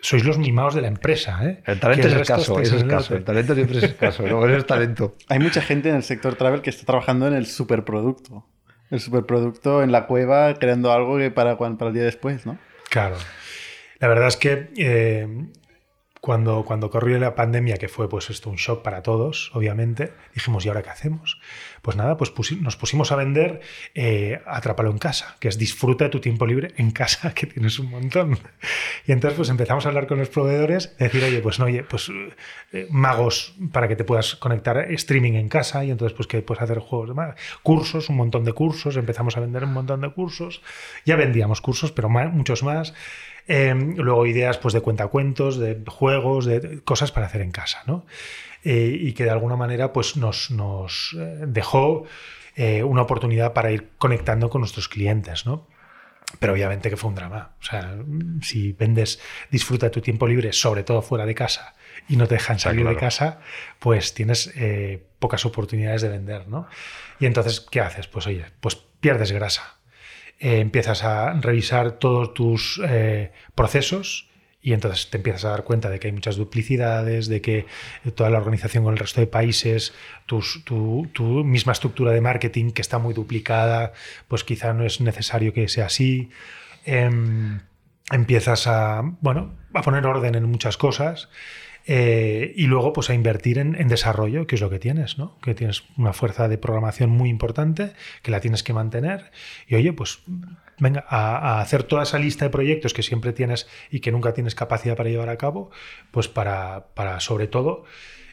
S4: sois los mimados de la empresa. ¿eh?
S3: El talento es escaso, es escaso. El talento siempre es escaso, no eres talento.
S1: Hay mucha gente en el sector travel que está trabajando en el superproducto. El superproducto en la cueva, creando algo que para, para el día después, ¿no?
S4: Claro. La verdad es que eh, cuando, cuando corrió la pandemia, que fue pues esto un shock para todos, obviamente, dijimos, ¿y ahora qué hacemos? Pues nada, pues nos pusimos a vender eh, Atrápalo en casa, que es disfruta de tu tiempo libre en casa, que tienes un montón. Y entonces pues empezamos a hablar con los proveedores, decir, oye, pues no, oye, pues eh, magos para que te puedas conectar streaming en casa y entonces pues que puedes hacer juegos de cursos, un montón de cursos, empezamos a vender un montón de cursos, ya vendíamos cursos, pero muchos más. Eh, luego ideas pues, de cuentacuentos, de juegos, de cosas para hacer en casa, ¿no? Eh, y que de alguna manera pues, nos, nos eh, dejó eh, una oportunidad para ir conectando con nuestros clientes, ¿no? Pero obviamente que fue un drama. O sea, si vendes, disfruta tu tiempo libre, sobre todo fuera de casa, y no te dejan salir
S3: claro.
S4: de casa, pues tienes eh, pocas oportunidades de vender, ¿no? Y entonces, ¿qué haces? Pues oye, pues pierdes grasa. Eh, empiezas a revisar todos tus eh, procesos y entonces te empiezas a dar cuenta de que hay muchas duplicidades, de que toda la organización con el resto de países, tu misma estructura de marketing que está muy duplicada, pues quizá no es necesario que sea así. Em, empiezas a, bueno, a poner orden en muchas cosas. Eh, y luego, pues a invertir en, desarrollo, que es lo que tienes, ¿no? Que tienes una fuerza de programación muy importante, que la tienes que mantener. Y oye, pues venga, a, hacer toda esa lista de proyectos que siempre tienes y que nunca tienes capacidad para llevar a cabo, pues para, para sobre todo,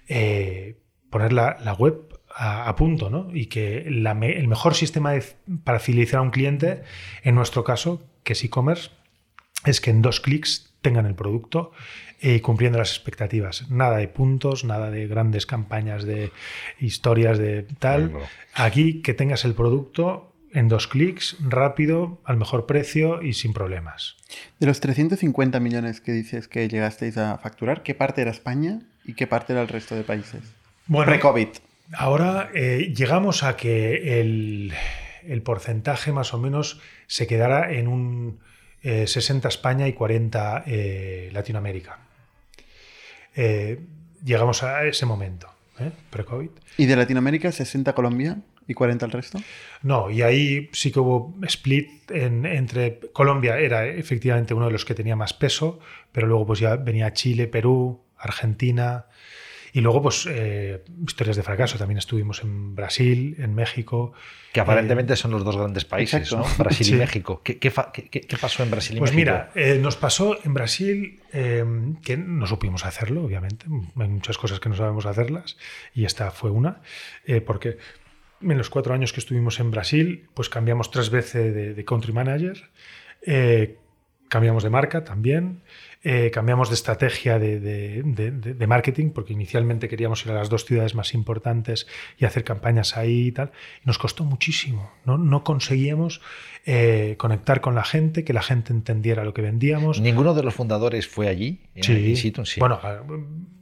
S4: eh, poner la, la web a, punto, ¿no? Y que el mejor sistema para fidelizar a un cliente, en nuestro caso, que es e-commerce, es que en dos clics tengan el producto y cumpliendo las expectativas. Nada de puntos, nada de grandes campañas de historias de tal. Aquí que tengas el producto en dos clics, rápido, al mejor precio y sin problemas.
S1: De los 350 millones que dices que llegasteis a facturar, ¿qué parte era España y qué parte era el resto de países?
S4: Bueno,
S1: Pre-COVID.
S4: Ahora eh, llegamos a que el, el porcentaje más o menos se quedara en un eh, 60 España y 40 eh, Latinoamérica. Eh, llegamos a ese momento, ¿eh? pre-COVID.
S1: ¿Y de Latinoamérica 60 Colombia y 40 el resto?
S4: No, y ahí sí que hubo split en- entre Colombia, era efectivamente uno de los que tenía más peso, pero luego pues ya venía Chile, Perú, Argentina y luego pues eh, historias de fracaso. También estuvimos en Brasil, en México.
S3: Que aparentemente son los dos grandes países,
S1: Exacto.
S3: ¿no? Brasil
S4: Sí.
S3: y México. ¿Qué, qué qué- qué- pasó en Brasil y
S4: Pues
S3: México?
S4: mira, eh, nos pasó en Brasil eh, que no supimos hacerlo, obviamente. Hay muchas cosas que no sabemos hacerlas y esta fue una, eh, porque en los cuatro años que estuvimos en Brasil, pues cambiamos tres veces de, de country manager, eh, cambiamos de marca también, eh, cambiamos de estrategia de, de- de- de- de marketing, porque inicialmente queríamos ir a las dos ciudades más importantes y hacer campañas ahí y tal. Y nos costó muchísimo. No, no conseguíamos eh, conectar con la gente, que la gente entendiera lo que vendíamos.
S3: ¿Ninguno de los fundadores fue allí? en-
S4: Sí.
S3: Sí.
S4: Bueno,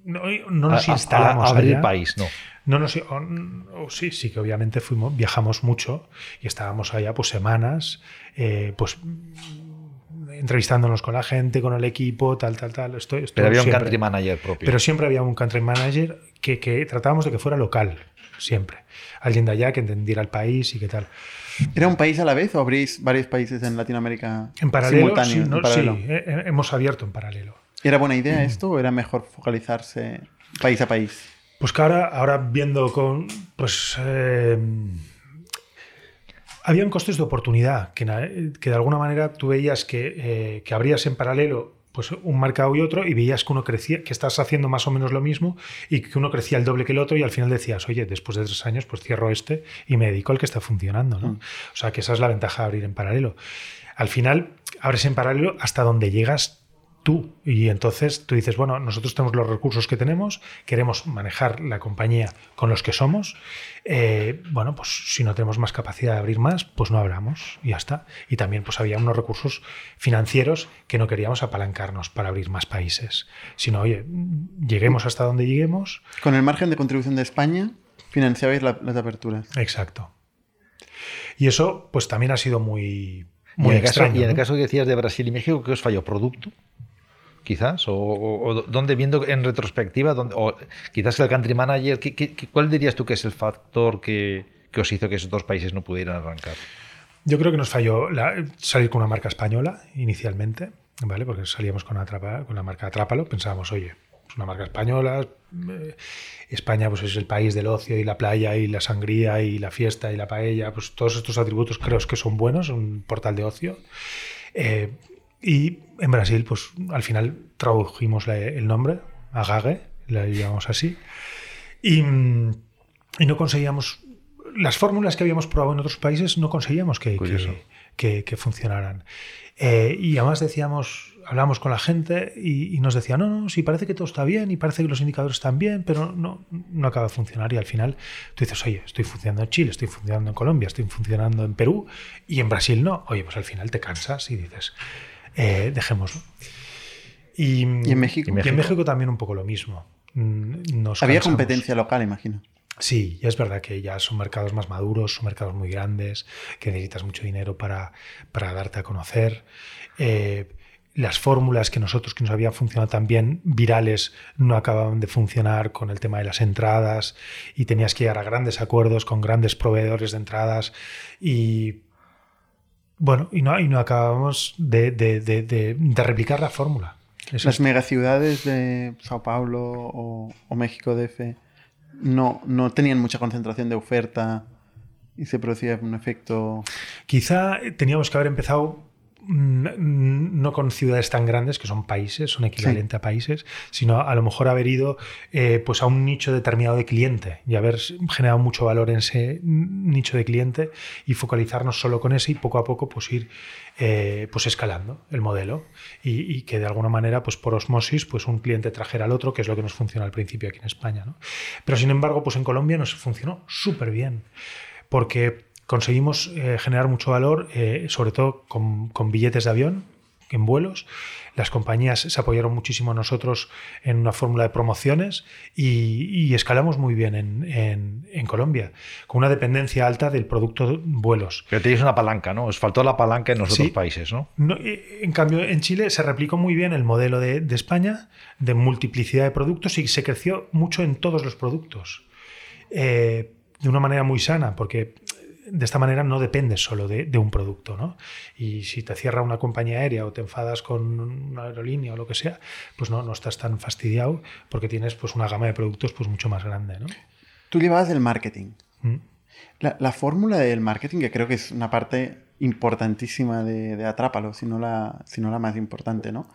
S4: no, no nos
S3: A- a-
S4: instalamos
S3: a abrir
S4: allá.
S3: país, no.
S4: No, no, sí, o- o sí, sí que obviamente fuimos, viajamos mucho y estábamos allá pues semanas, eh, pues entrevistándonos con la gente, con el equipo, tal, tal, tal. Esto, esto
S3: Pero había un country manager propio.
S4: Pero siempre había un country manager que, que tratábamos de que fuera local, siempre. Alguien de allá que entendiera el país y qué tal.
S1: ¿Era un país a la vez o abrís varios países en Latinoamérica
S4: En paralelo,
S1: simultáneo?
S4: sí,
S1: en paralelo?
S4: sí, eh, eh, hemos abierto en paralelo.
S1: ¿Era buena idea esto o era mejor focalizarse país a país?
S4: Pues que ahora, ahora viendo con. Pues. eh, habían costes de oportunidad, que, que de alguna manera tú veías que, eh, que abrías en paralelo pues, un mercado y otro y veías que uno crecía, que estás haciendo más o menos lo mismo y que uno crecía el doble que el otro y al final decías, oye, después de tres años pues cierro este y me dedico al que está funcionando. ¿no?
S1: Mm.
S4: O sea, que esa es la ventaja de abrir en paralelo. Al final, abres en paralelo hasta donde llegas tú. Y entonces tú dices, bueno, nosotros tenemos los recursos que tenemos, queremos manejar la compañía con los que somos. eh, bueno, pues si no tenemos más capacidad de abrir más, pues no abramos y ya está. Y también pues había unos recursos financieros que no queríamos apalancarnos para abrir más países, sino, oye, lleguemos hasta donde lleguemos.
S1: Con el margen de contribución de España, financiabais la- las aperturas.
S4: Exacto. Y eso pues también ha sido muy,
S3: Y
S4: muy
S3: en, el caso,
S4: extraño.
S3: y en el caso que decías de Brasil y México, ¿qué os falló? ¿Producto? Quizás. ¿O, o- o dónde viendo en retrospectiva? dónde- o quizás el country manager. ¿qué- qué- cuál dirías tú que es el factor que, que os hizo que esos dos países no pudieran arrancar?
S4: Yo creo que nos falló la- salir con una marca española inicialmente, ¿vale? Porque salíamos con, Atrapa- con la marca Atrápalo, pensábamos, oye, es una marca española, eh, España pues es el país del ocio y la playa y la sangría y la fiesta y la paella, pues todos estos atributos creo que son buenos, un portal de ocio. Eh, y en Brasil, pues al final tradujimos la- el nombre, Agage, la llamamos así, y, mm, y no conseguíamos las fórmulas que habíamos probado en otros países no conseguíamos que, que, que- que funcionaran. Eh, y además decíamos, hablamos con la gente y, nos decían, no, no, sí, parece que todo está bien y parece que los indicadores están bien, pero no, no acaba de funcionar. Y al final tú dices, oye, estoy funcionando en Chile, estoy funcionando en Colombia, estoy funcionando en Perú y en Brasil no. Oye, pues al final te cansas y dices, eh, dejémoslo.
S1: Y, en México?
S4: Y en México también un poco lo mismo.
S1: Mm, Había competencia local, imagino.
S4: Sí, es verdad que ya son mercados más maduros, son mercados muy grandes, que necesitas mucho dinero para, para darte a conocer. Eh, las fórmulas que nosotros que nos habían funcionado tan bien, virales, no acababan de funcionar con el tema de las entradas y tenías que llegar a grandes acuerdos con grandes proveedores de entradas y bueno, y no, y no acabamos de, de, de, de replicar la fórmula.
S1: Las megaciudades de Sao Paulo o, o México DF no, no tenían mucha concentración de oferta y se producía un efecto...
S4: Quizá teníamos que haber empezado no con ciudades tan grandes que son países, son equivalentes a países, sino a lo mejor haber ido eh, pues a un nicho determinado de cliente y haber generado mucho valor en ese nicho de cliente y focalizarnos solo con ese y poco a poco pues ir eh, pues escalando el modelo y, que de alguna manera pues por osmosis pues un cliente trajera al otro que es lo que nos funciona al principio aquí en España pero sin embargo pues en Colombia nos funcionó súper bien porque conseguimos eh, generar mucho valor, eh, sobre todo con, billetes de avión, en vuelos. Las compañías se apoyaron muchísimo a nosotros en una fórmula de promociones y, escalamos muy bien en, Colombia, con una dependencia alta del producto vuelos.
S3: Pero tenéis una palanca, ¿no? Os faltó la palanca en los otros países, ¿no?
S4: En cambio, en Chile se replicó muy bien el modelo de, España de multiplicidad de productos y se creció mucho en todos los productos. Eh, de una manera muy sana, porque de esta manera no dependes solo de, un producto, ¿no? Y si te cierra una compañía aérea o te enfadas con una aerolínea o lo que sea, pues no, no estás tan fastidiado porque tienes pues una gama de productos pues mucho más grande, ¿no?
S1: Tú llevabas el marketing. ¿Mm? La, fórmula del marketing, que creo que es una parte importantísima de, Atrápalo, si no, la, si no la más importante, ¿no?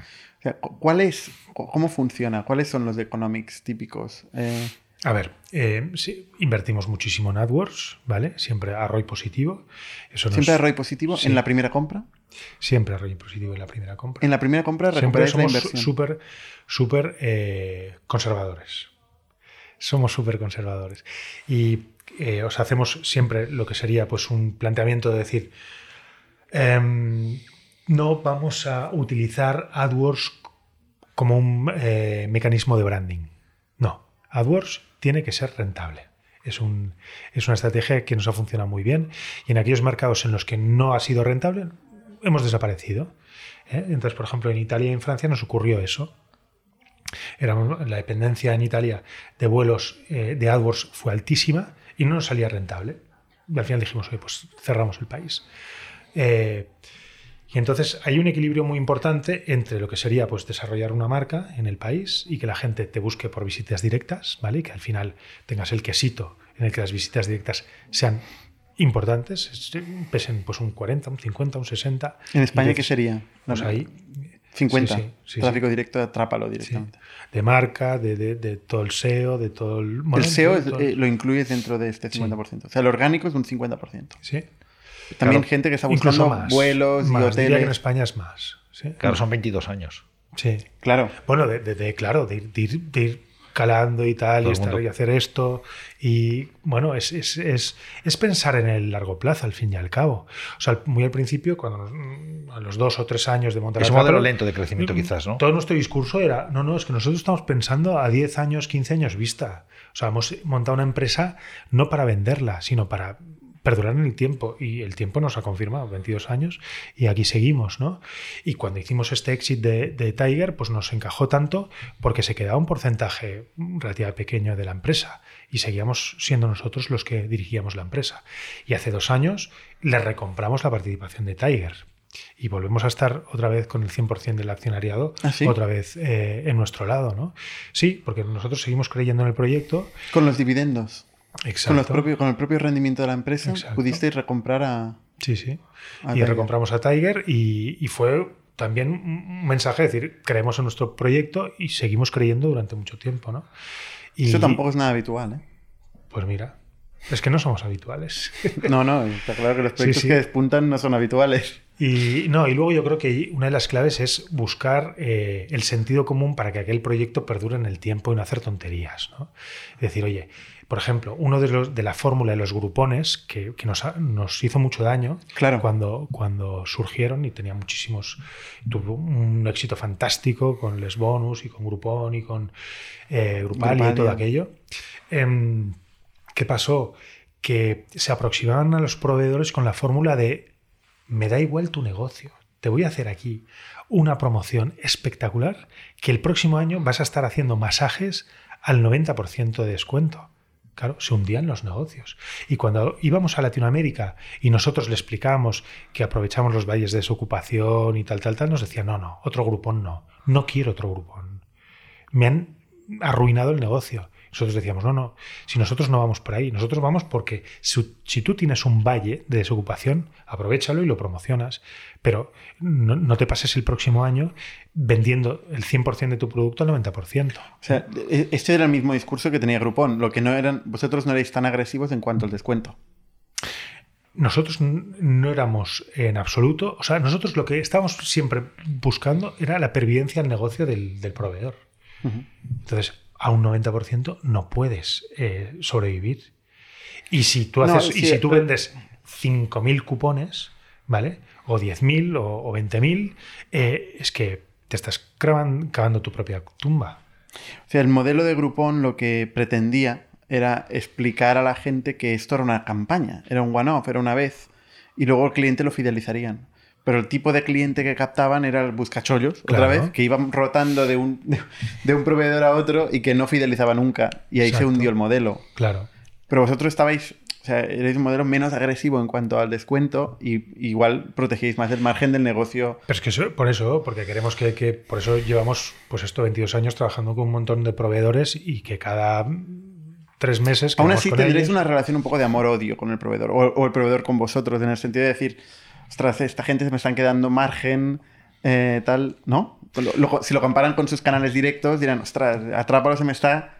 S1: ¿cuál es, ¿Cómo funciona? ¿Cuáles son los economics típicos? Eh,
S4: a ver, eh, invertimos muchísimo en AdWords, ¿vale? Siempre a ROI positivo.
S1: Eso ¿Siempre a ROI positivo en la primera compra?
S4: Siempre a ROI positivo en la primera compra.
S1: En la primera compra
S4: la
S1: inversión.
S4: súper, súper eh, conservadores. Somos súper conservadores. Y eh, os hacemos siempre lo que sería pues, un planteamiento de decir, em, no vamos a utilizar AdWords como un mecanismo de branding. No. AdWords tiene que ser rentable. Es, un, es una estrategia que nos ha funcionado muy bien y en aquellos mercados en los que no ha sido rentable hemos desaparecido. ¿eh? Entonces, por ejemplo, en Italia y en Francia nos ocurrió eso. La dependencia en Italia de vuelos eh, de AdWords fue altísima y no nos salía rentable. Al final dijimos, oye, pues cerramos el país. Eh, y entonces hay un equilibrio muy importante entre lo que sería pues, desarrollar una marca en el país y que la gente te busque por visitas directas, ¿vale? Y que al final tengas el quesito en el que las visitas directas sean importantes, pesen pues un 40, un 50, un 60.
S1: ¿En España qué sería?
S4: Pues ahí
S1: 50. Tráfico directo, atrápalo directamente.
S4: De marca, de, de, todo el SEO, de todo el...
S1: el SEO eh, lo incluyes dentro de este 50%. O sea, el orgánico es un 50%.
S4: Sí.
S1: También gente que está buscando vuelos y hoteles.
S4: en España es más.
S3: Claro, son 22 años.
S4: Sí.
S1: Claro.
S4: Bueno, de, claro, de, ir, calando y tal, y, hacer esto. Y bueno, es, es, pensar en el largo plazo, al fin y al cabo. O sea, muy al principio, cuando a los dos o tres años de montar
S3: Es un modelo lento de crecimiento, quizás, ¿no?
S4: Todo nuestro discurso era: no, no, es que nosotros estamos pensando a 10 años, 15 años vista. O sea, hemos montado una empresa no para venderla, sino para perdurar en el tiempo y el tiempo nos ha confirmado 22 años y aquí seguimos, ¿no? Y cuando hicimos este exit de, Tiger, pues nos encajó tanto porque se quedaba un porcentaje relativamente pequeño de la empresa y seguíamos siendo nosotros los que dirigíamos la empresa. Y hace dos años le recompramos la participación de Tiger y volvemos a estar otra vez con el 100% del accionariado,
S1: ¿Ah,
S4: otra vez eh, en nuestro lado, ¿no? Sí, porque nosotros seguimos creyendo en el proyecto.
S1: Con los dividendos. Con, los propios, con el propio rendimiento de la empresa pudiste recomprar a...
S4: Sí, sí. y recompramos a Tiger y, fue también un mensaje, es decir, creemos en nuestro proyecto y seguimos creyendo durante mucho tiempo, ¿no?
S1: Eso tampoco es nada habitual, ¿eh?
S4: Pues mira. Es que no somos habituales.
S1: No, no, está claro que los proyectos
S4: sí.
S1: que despuntan no son habituales.
S4: Y, no, y luego yo creo que una de las claves es buscar eh, el sentido común para que aquel proyecto perdure en el tiempo y no hacer tonterías. ¿no? Es decir, oye, por ejemplo, uno de, los, de la fórmula de los grupones que, que nos, nos hizo mucho daño
S1: Claro.
S4: cuando, cuando surgieron y tenía muchísimos, tuvo un éxito fantástico con Les Bonus y con Groupon y con eh, Grupalia y todo aquello. Em, ¿Qué pasó? Que se aproximaban a los proveedores con la fórmula de me da igual tu negocio, te voy a hacer aquí una promoción espectacular que el próximo año vas a estar haciendo masajes al 90% de descuento. Claro, se hundían los negocios. Y cuando íbamos a Latinoamérica y nosotros le explicábamos que aprovechamos los valles de desocupación y tal, tal, tal, nos decían, no, no, otro grupón no, no quiero otro grupón. Me han arruinado el negocio. Nosotros decíamos, no, no, si nosotros no vamos por ahí, nosotros vamos porque si, si tú tienes un valle de desocupación, aprovechalo y lo promocionas, pero no, no te pases el próximo año vendiendo el 100% de tu producto al 90%.
S1: O sea, e- este era el mismo discurso que tenía Groupon. Lo que no eran, vosotros no erais tan agresivos en cuanto al descuento.
S4: Nosotros no éramos en absoluto, o sea, nosotros lo que estábamos siempre buscando era la pervivencia al negocio del, del proveedor. Entonces, a un 90% no puedes eh, sobrevivir. Y si tú,
S1: No,
S4: haces, y si tú
S1: pero-
S4: vendes 5.000 cupones, ¿vale? O 10.000 o, o 20.000, eh, es que te estás cravan- cavando tu propia tumba.
S1: O sea, el modelo de Groupon lo que pretendía era explicar a la gente que esto era una campaña, era un one-off, era una vez, y luego el cliente lo fidelizarían. Pero el tipo de cliente que captaban era el buscachollos,
S4: Claro.
S1: otra vez, que iban rotando de un, de, de un proveedor a otro y que no fidelizaba nunca. Y ahí se hundió el modelo.
S4: Claro.
S1: Pero vosotros estabais, o sea, erais un modelo menos agresivo en cuanto al descuento y igual protegíais más el margen del negocio.
S4: Pero es que eso- por eso, porque queremos que, que- por eso llevamos, pues esto, 22 años trabajando con un montón de proveedores y que cada tres meses...
S1: Aún así tendréis
S4: ellos.
S1: una relación un poco de amor-odio con el proveedor, o, o el proveedor con vosotros, en el sentido de decir, ostras, esta gente se me están quedando margen, eh, tal, ¿no? Lo- lo- si lo comparan con sus canales directos, dirán, ostras, Atrápalo se me está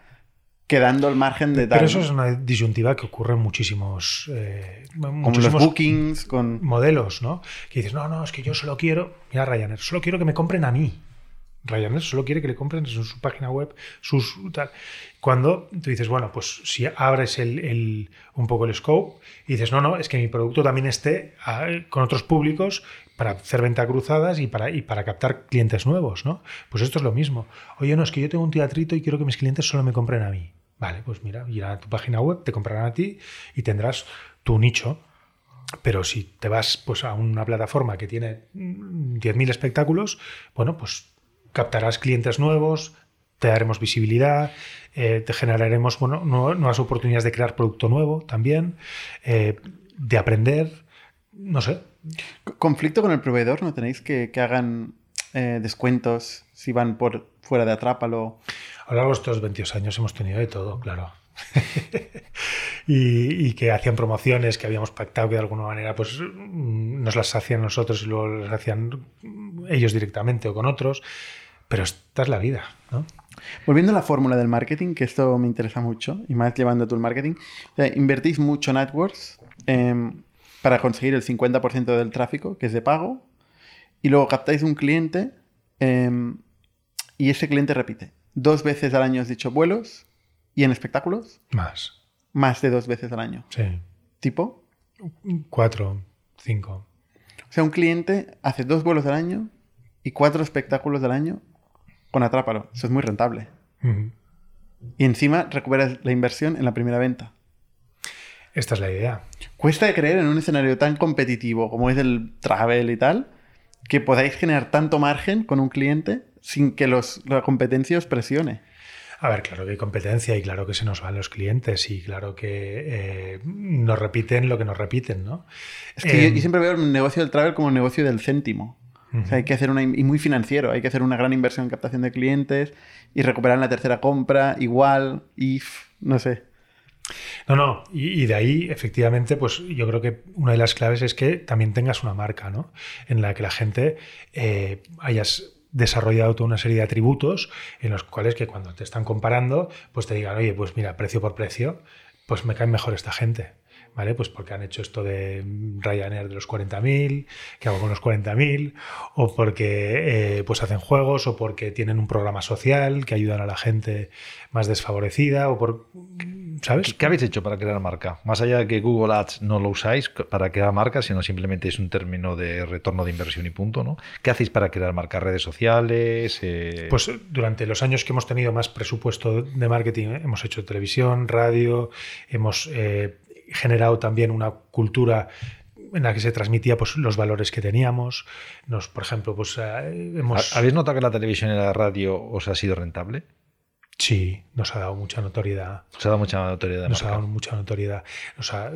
S1: quedando el margen de tal.
S4: Pero eso es una disyuntiva que ocurre en muchísimos, eh,
S1: Como los
S4: muchísimos
S1: bookings, con...
S4: modelos, ¿no? Que dices, no, no, es que yo solo quiero, mira Ryanair, solo quiero que me compren a mí. Ryanair solo quiere que le compren en su, página web, sus tal. Cuando tú dices, bueno, pues si abres el, el- un poco el scope y dices, no, no, es que mi producto también esté ah, con otros públicos para hacer venta cruzadas y para, y para captar clientes nuevos, ¿no? Pues esto es lo mismo. Oye, no, es que yo tengo un teatrito y quiero que mis clientes solo me compren a mí. Vale, pues mira, irán a tu página web, te comprarán a ti y tendrás tu nicho. Pero si te vas pues, a una plataforma que tiene mm, 10.000 espectáculos, bueno, pues captarás clientes nuevos, te daremos visibilidad, eh, te generaremos bueno, nu- nuevas oportunidades de crear producto nuevo también, eh, de aprender, no sé.
S1: ¿Conflicto con el proveedor? ¿No tenéis que, que hagan eh, descuentos si van por fuera de Atrápalo?
S4: A lo largo de estos 22 años hemos tenido de todo, claro. y, y que hacían promociones que habíamos pactado que de alguna manera pues mm, nos las hacían nosotros y luego las hacían ellos directamente o con otros. Pero esta es la vida, ¿no?
S1: Volviendo a la fórmula del marketing, que esto me interesa mucho, y más llevando tú el marketing, o sea, invertís mucho en AdWords em, para conseguir el 50% del tráfico, que es de pago, y luego captáis un cliente em, y ese cliente repite. Dos veces al año has dicho vuelos y en espectáculos,
S4: Más.
S1: Más de dos veces al año.
S4: Sí.
S1: ¿Tipo?
S4: Cuatro, cinco.
S1: O sea, un cliente hace dos vuelos al año y cuatro espectáculos al año con Atrápalo. Eso es muy rentable. Y encima recuperas la inversión en la primera venta.
S4: Esta es la idea.
S1: Cuesta de creer en un escenario tan competitivo como es el travel y tal, que podáis generar tanto margen con un cliente sin que los, la competencia os presione.
S4: A ver, claro que hay competencia y claro que se nos van los clientes y claro que eh, nos repiten lo que nos repiten, ¿no?
S1: Es que
S4: Eh,
S1: yo, yo siempre veo el negocio del travel como el negocio del céntimo. O sea, hay que hacer una, y muy financiero, hay que hacer una gran inversión en captación de clientes y recuperar en la tercera compra, igual, if, no sé.
S4: No, no, y, y de ahí, efectivamente, pues yo creo que una de las claves es que también tengas una marca, ¿no? En la que la gente eh, hayas desarrollado toda una serie de atributos en los cuales que cuando te están comparando, pues te digan, oye, pues mira, precio por precio, pues me caen mejor esta gente. ¿Vale? Pues porque han hecho esto de Ryanair de los 40.000, que hago con los 40.000, o porque eh, pues hacen juegos, o porque tienen un programa social que ayudan a la gente más desfavorecida, o por... ¿Sabes?
S3: ¿Qué habéis hecho para crear marca? Más allá de que Google Ads no lo usáis para crear marca, sino simplemente es un término de retorno de inversión y punto, ¿no? ¿Qué hacéis para crear marca? ¿Redes sociales? Eh,
S4: Pues durante los años que hemos tenido más presupuesto de marketing, ¿eh? hemos hecho televisión, radio, hemos eh, generado también una cultura en la que se transmitía pues, los valores que teníamos. Nos, por ejemplo, pues eh, hemos...
S3: ¿Habéis notado que la televisión y la radio os ha sido rentable?
S4: Sí, nos ha dado mucha notoriedad.
S3: Os ha dado mucha notoriedad.
S4: Nos ha dado mucha notoriedad. Nos ha-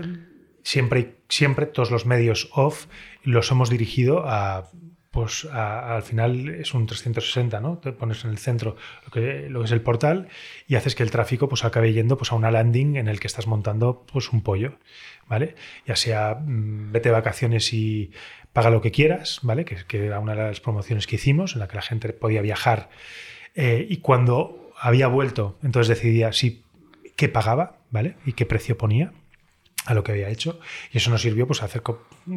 S4: siempre, siempre todos los medios off los hemos dirigido a, pues al final es un 360, ¿no? Te pones en el centro lo que, es el portal y haces que el tráfico pues acabe yendo pues a una landing en el que estás montando pues un pollo, ¿vale? Ya sea mm, vete vacaciones y paga lo que quieras, ¿vale? Que, que era una de las promociones que hicimos en la que la gente podía viajar eh, y cuando había vuelto, entonces decidía si qué pagaba, ¿vale? Y qué precio ponía a lo que había hecho. Y eso nos sirvió pues, a hacer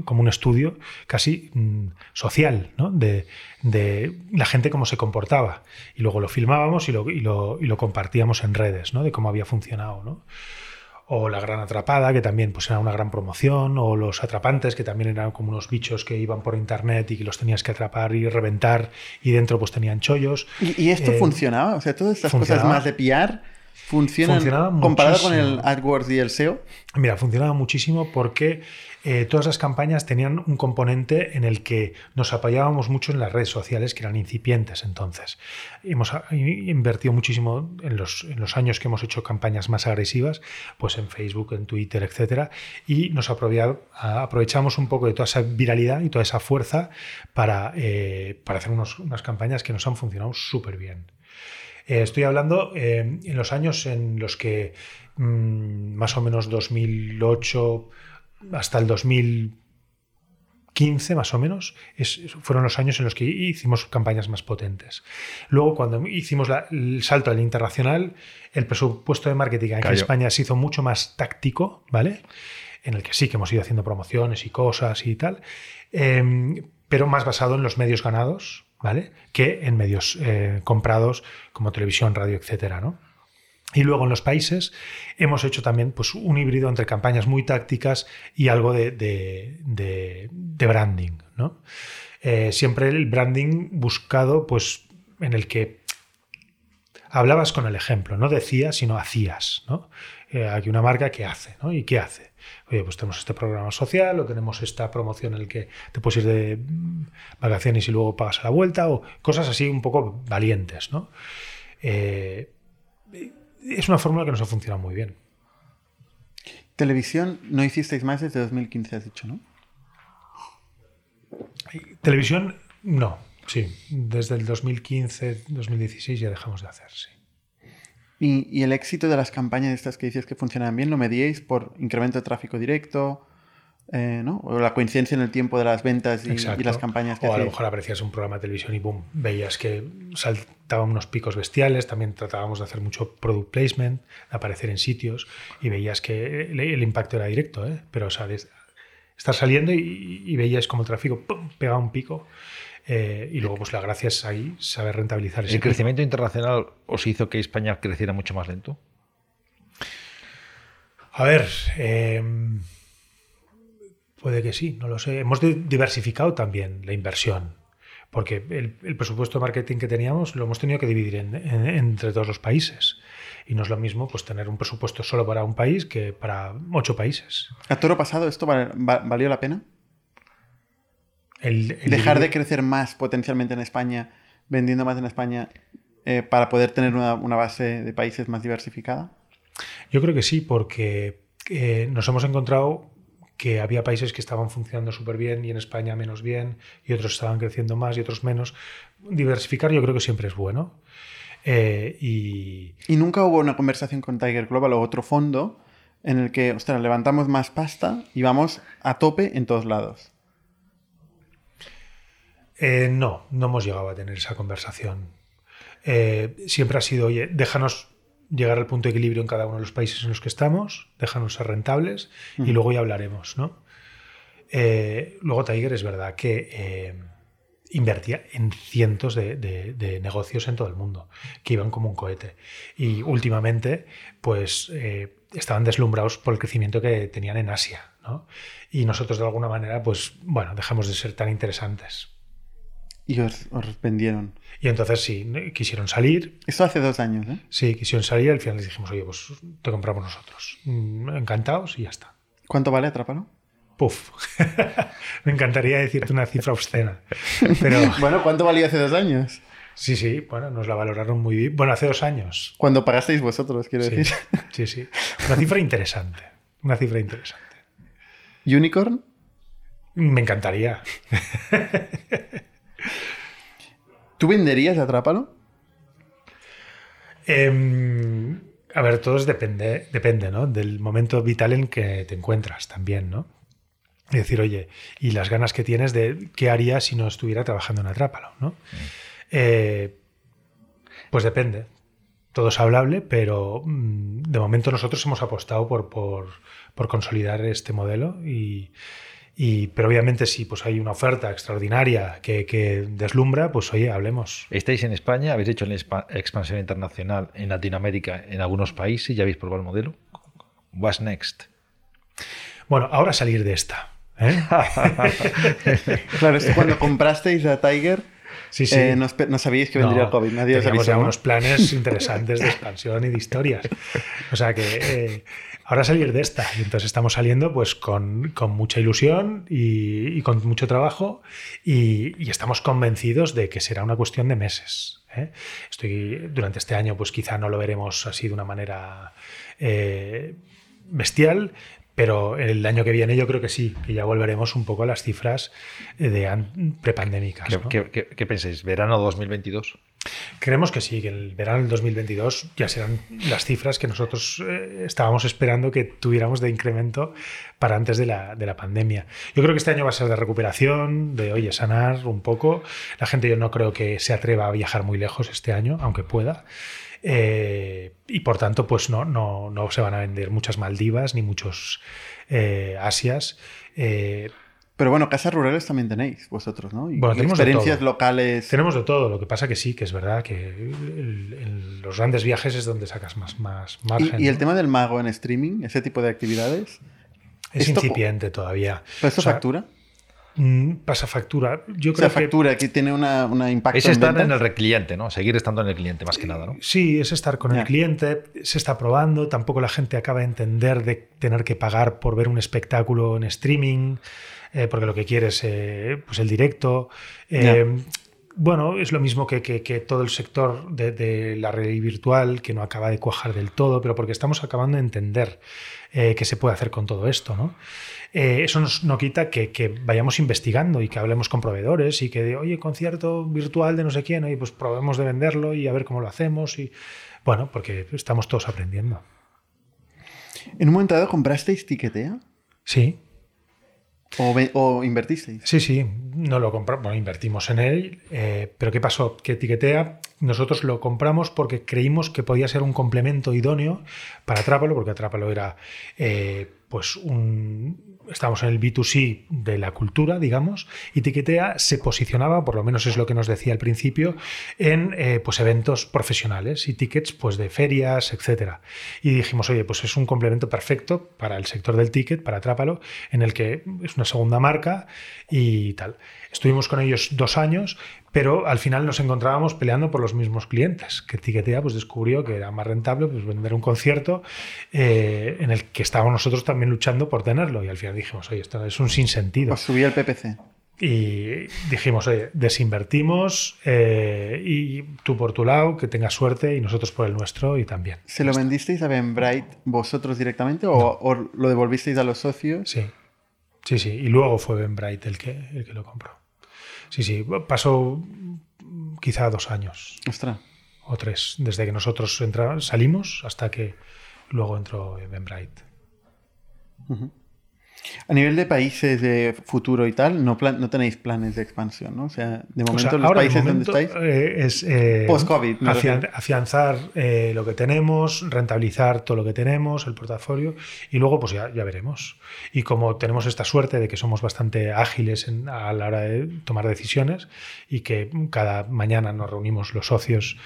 S4: como un estudio casi mm, social, ¿no? De, de la gente cómo se comportaba. Y luego lo filmábamos y lo, y lo- y lo compartíamos en redes, ¿no? De cómo había funcionado, ¿no? O La Gran Atrapada, que también pues, era una gran promoción, o Los Atrapantes, que también eran como unos bichos que iban por internet y que los tenías que atrapar y reventar, y dentro pues tenían chollos.
S1: ¿Y, y esto
S4: Eh,
S1: funcionaba? O sea, todas estas cosas más de PR funcionan comparado con el. AdWords y el SEO.
S4: Mira, funcionaba muchísimo porque eh, todas las campañas tenían un componente en el que nos apoyábamos mucho en las redes sociales, que eran incipientes entonces. Hemos ah, invertido muchísimo en los, en los años que hemos hecho campañas más agresivas, pues en Facebook, en Twitter, etcétera, y nos aprovia- a- aprovechamos un poco de toda esa viralidad y toda esa fuerza para, eh, para hacer unas campañas que nos han funcionado súper bien. Eh, estoy hablando en los años en los que mm, más o menos 2008 hasta el 2015 más o menos es- fueron los años en los que hicimos campañas más potentes. Luego cuando hicimos la- el salto al internacional, el presupuesto de marketing aquí en. España se hizo mucho más táctico, ¿vale? En el que sí que hemos ido haciendo promociones y cosas y tal, eh, pero más basado en los medios ganados, ¿vale? Que en medios eh, comprados como televisión, radio, etcétera, ¿no? Y luego en los países hemos hecho también pues, un híbrido entre campañas muy tácticas y algo de, de- branding. ¿no? Eh, siempre el branding buscado pues, en el que hablabas con el ejemplo, no decías, sino hacías. ¿no? Eh, aquí una marca que hace, ¿no? ¿Y qué hace? Oye, pues tenemos este programa social o tenemos esta promoción en el que te puedes ir de vacaciones y luego pagas a la vuelta o cosas así un poco valientes, ¿no? Eh, es una fórmula que nos ha funcionado muy bien.
S1: Televisión no hicisteis más desde 2015, has dicho, ¿no?
S4: Televisión, no, sí. Desde el 2015, 2016 ya dejamos de hacer, sí.
S1: Y, y el éxito de las campañas estas que dices que funcionan bien, ¿lo medíais por incremento de tráfico directo? eh, ¿no? O la coincidencia en el tiempo de las ventas y, las campañas que
S4: O a lo mejor aprecias un programa de televisión y boom, veías que saltaban unos picos bestiales. También tratábamos de hacer mucho product placement, de aparecer en sitios y veías que el, el impacto era directo, ¿eh? pero sabes, estar saliendo y, y veías como el tráfico ¡pum! pegaba un pico. eh, y luego, pues la gracia es ahí saber rentabilizar ese
S3: ¿El
S4: pico.
S3: crecimiento internacional os hizo que España creciera mucho más lento?
S4: A ver, eh, puede que sí, no lo sé. Hemos di- diversificado también la inversión, porque el, el presupuesto de marketing que teníamos lo hemos tenido que dividir en- en- entre todos los países. Y no es lo mismo pues, tener un presupuesto solo para un país que para ocho países.
S1: ¿A toro pasado esto val- va- valió la pena?
S4: El, el
S1: Dejar de crecer más potencialmente en España, vendiendo más en España, eh, para poder tener una, una base de países más diversificada?
S4: Yo creo que sí, porque eh, nos hemos encontrado que había países que estaban funcionando súper bien y en España menos bien, y otros estaban creciendo más y otros menos. Diversificar yo creo que siempre es bueno. Eh, y
S1: Y nunca hubo una conversación con Tiger Global o otro fondo en el que, ostras, levantamos más pasta y vamos a tope en todos lados.
S4: eh, no, no hemos llegado a tener esa conversación. Eh, siempre ha sido, oye, déjanos llegar al punto de equilibrio en cada uno de los países en los que estamos, déjanos ser rentables y luego ya hablaremos, ¿no? Eh, luego Tiger es verdad que eh, invertía en cientos de, de- de negocios en todo el mundo, que iban como un cohete. Y últimamente, pues eh, estaban deslumbrados por el crecimiento que tenían en Asia, ¿no? Y nosotros de alguna manera, pues bueno, dejamos de ser tan interesantes.
S1: Y os, os vendieron.
S4: Y entonces sí, quisieron salir,
S1: Esto hace dos años, ¿eh?
S4: Sí, quisieron salir y al final les dijimos, oye, pues te compramos nosotros. Mm, Encantados y ya está.
S1: ¿Cuánto vale Atrápalo?
S4: Puf. Me encantaría decirte una cifra obscena. Pero
S1: Bueno, ¿cuánto valía hace dos años?
S4: sí, sí, bueno, nos la valoraron muy bien. Bueno, hace dos años.
S1: Cuando pagasteis vosotros, quiero
S4: Sí,
S1: decir.
S4: sí, sí. Una cifra interesante. Una cifra interesante.
S1: ¿Unicorn?
S4: Me encantaría.
S1: ¿Tú venderías Atrápalo?
S4: Em, a ver, todo depende, depende, ¿no? Del momento vital en que te encuentras también, ¿no? Es decir, oye, y las ganas que tienes de qué haría si no estuviera trabajando en Atrápalo, ¿no? Eh, pues depende. Todo es hablable, pero mm, de momento nosotros hemos apostado por, por consolidar este modelo y, y- pero obviamente si pues hay una oferta extraordinaria que, que deslumbra, pues oye, hablemos.
S3: Estáis en España, habéis hecho la expa- expansión internacional en Latinoamérica, en algunos países, ya habéis probado el modelo. What's next?
S4: Bueno, ahora salir de esta. ¿eh?
S1: Claro, es que cuando comprasteis a Tiger,
S4: Sí, sí.
S1: eh, no, no sabíais que vendría
S4: No,
S1: el COVID. Nadie os
S4: teníamos
S1: avisó,
S4: ya
S1: ¿no?
S4: unos planes interesantes de expansión y de historias. O sea que eh, ahora salir de esta. Y entonces estamos saliendo pues con, con mucha ilusión y, con mucho trabajo y, y estamos convencidos de que será una cuestión de meses. ¿eh? Estoy, durante este año pues quizá no lo veremos así de una manera eh, bestial, pero el año que viene yo creo que sí, que ya volveremos un poco a las cifras eh, de an- prepandémicas.
S3: ¿Qué,
S4: ¿no?
S3: qué- qué- qué pensáis? ¿Verano 2022?
S4: Creemos que sí, que el verano del 2022 ya serán las cifras que nosotros eh, estábamos esperando que tuviéramos de incremento para antes de la, de la pandemia. Yo creo que este año va a ser de recuperación, de, oye, sanar un poco. La gente yo no creo que se atreva a viajar muy lejos este año, aunque pueda. Eh, y por tanto, pues no, no, no se van a vender muchas Maldivas ni muchos eh, Asias. Eh,
S1: Pero bueno, casas rurales también tenéis vosotros, ¿no? Y,
S4: Bueno, de
S1: experiencias
S4: todo.
S1: locales.
S4: Tenemos de todo, lo que pasa que sí, que es verdad que el- los grandes viajes es donde sacas más, más margen.
S1: Y, y el
S4: ¿no?
S1: tema del mago en streaming, ese tipo de actividades.
S4: es
S1: esto-
S4: incipiente todavía.
S1: ¿Pero esto
S4: O sea,
S1: factura?
S4: Mm, Pasa factura. Yo
S1: O sea,
S4: creo que
S1: factura, aquí tiene una, una impacto
S3: Es
S1: en
S3: estar en el cliente, ¿no? Seguir estando en el cliente más que nada, ¿no?
S4: Sí, es estar con el cliente, se está probando, tampoco la gente acaba de entender de tener que pagar por ver un espectáculo en streaming, eh, porque lo que quiere es eh, pues el directo. Eh, Bueno, es lo mismo que, que- que todo el sector de, de la realidad virtual, que no acaba de cuajar del todo, pero porque estamos acabando de entender eh, qué se puede hacer con todo esto, ¿no? Eh, eso nos, no quita que, que vayamos investigando y que hablemos con proveedores y que, de, oye, concierto virtual de no sé quién, oye, pues probemos de venderlo y a ver cómo lo hacemos. Y bueno, porque estamos todos aprendiendo.
S1: ¿En un momento dado comprasteis Tiquetea?
S4: Sí,
S1: ¿O, o invertisteis?
S4: sí, sí, no lo compramos, bueno, invertimos en él, eh, pero ¿qué pasó? Que Etiquetea, nosotros lo compramos porque creímos que podía ser un complemento idóneo para Atrápalo, porque Atrápalo era eh, pues un... Estamos en el B2C de la cultura, digamos, y Tiquetea se posicionaba, por lo menos es lo que nos decía al principio, en eh, pues eventos profesionales y tickets pues de ferias, etcétera. Y dijimos, oye, pues es un complemento perfecto para el sector del ticket, para Atrápalo, en el que es una segunda marca y tal. Estuvimos con ellos dos años, pero al final nos encontrábamos peleando por los mismos clientes, que Tiquetea pues descubrió que era más rentable pues, vender un concierto eh, en el que estábamos nosotros también luchando por tenerlo y al final dijimos, oye, esto es un sinsentido.
S1: Os subí el PPC.
S4: Y dijimos, oye, desinvertimos eh, y tú por tu lado, que tengas suerte y nosotros por el nuestro y también.
S1: ¿Se lo vendisteis a Benbright vosotros directamente o, o lo devolvisteis a los socios?
S4: Sí, sí, sí. Y luego fue Ben Bright el que, el que lo compró. Sí, sí. Pasó quizá dos años
S1: Ostras.
S4: o tres, desde que nosotros entra- salimos hasta que luego entró Ben Bright.
S1: A nivel de países de futuro y tal, no, plan- no tenéis planes de expansión, ¿no? O sea, de
S4: O
S1: momento
S4: sea,
S1: los
S4: ahora
S1: países
S4: momento,
S1: donde estáis...
S4: eh, es eh,
S1: Post-COVID, me
S4: afian- afianzar eh, lo que tenemos, rentabilizar todo lo que tenemos, el portafolio, y luego pues ya, ya veremos. Y como tenemos esta suerte de que somos bastante ágiles en- a la hora de tomar decisiones y que cada mañana nos reunimos los socios,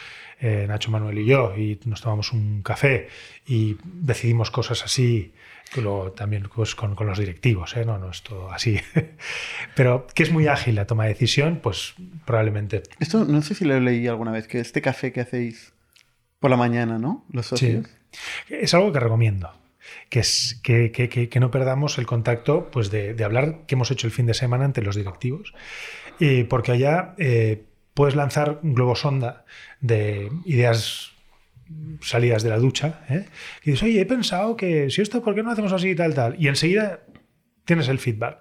S4: eh, Nacho Manuel y yo, y nos tomamos un café y decidimos cosas así. Luego también pues, con, con los directivos, ¿eh? no, no es todo así. Pero que es muy ágil la toma de decisión, pues probablemente
S1: Esto no sé si lo leí alguna vez, que este café que hacéis por la mañana, ¿no? Los socios.
S4: Es algo que recomiendo. Que, es, que, que- que- que no perdamos el contacto pues de, de hablar que hemos hecho el fin de semana entre los directivos. Y porque allá eh, puedes lanzar un globo sonda de ideas salidas de la ducha. ¿eh? Y dices, oye, he pensado que si esto, ¿por qué no hacemos así y tal, tal? Y enseguida tienes el feedback.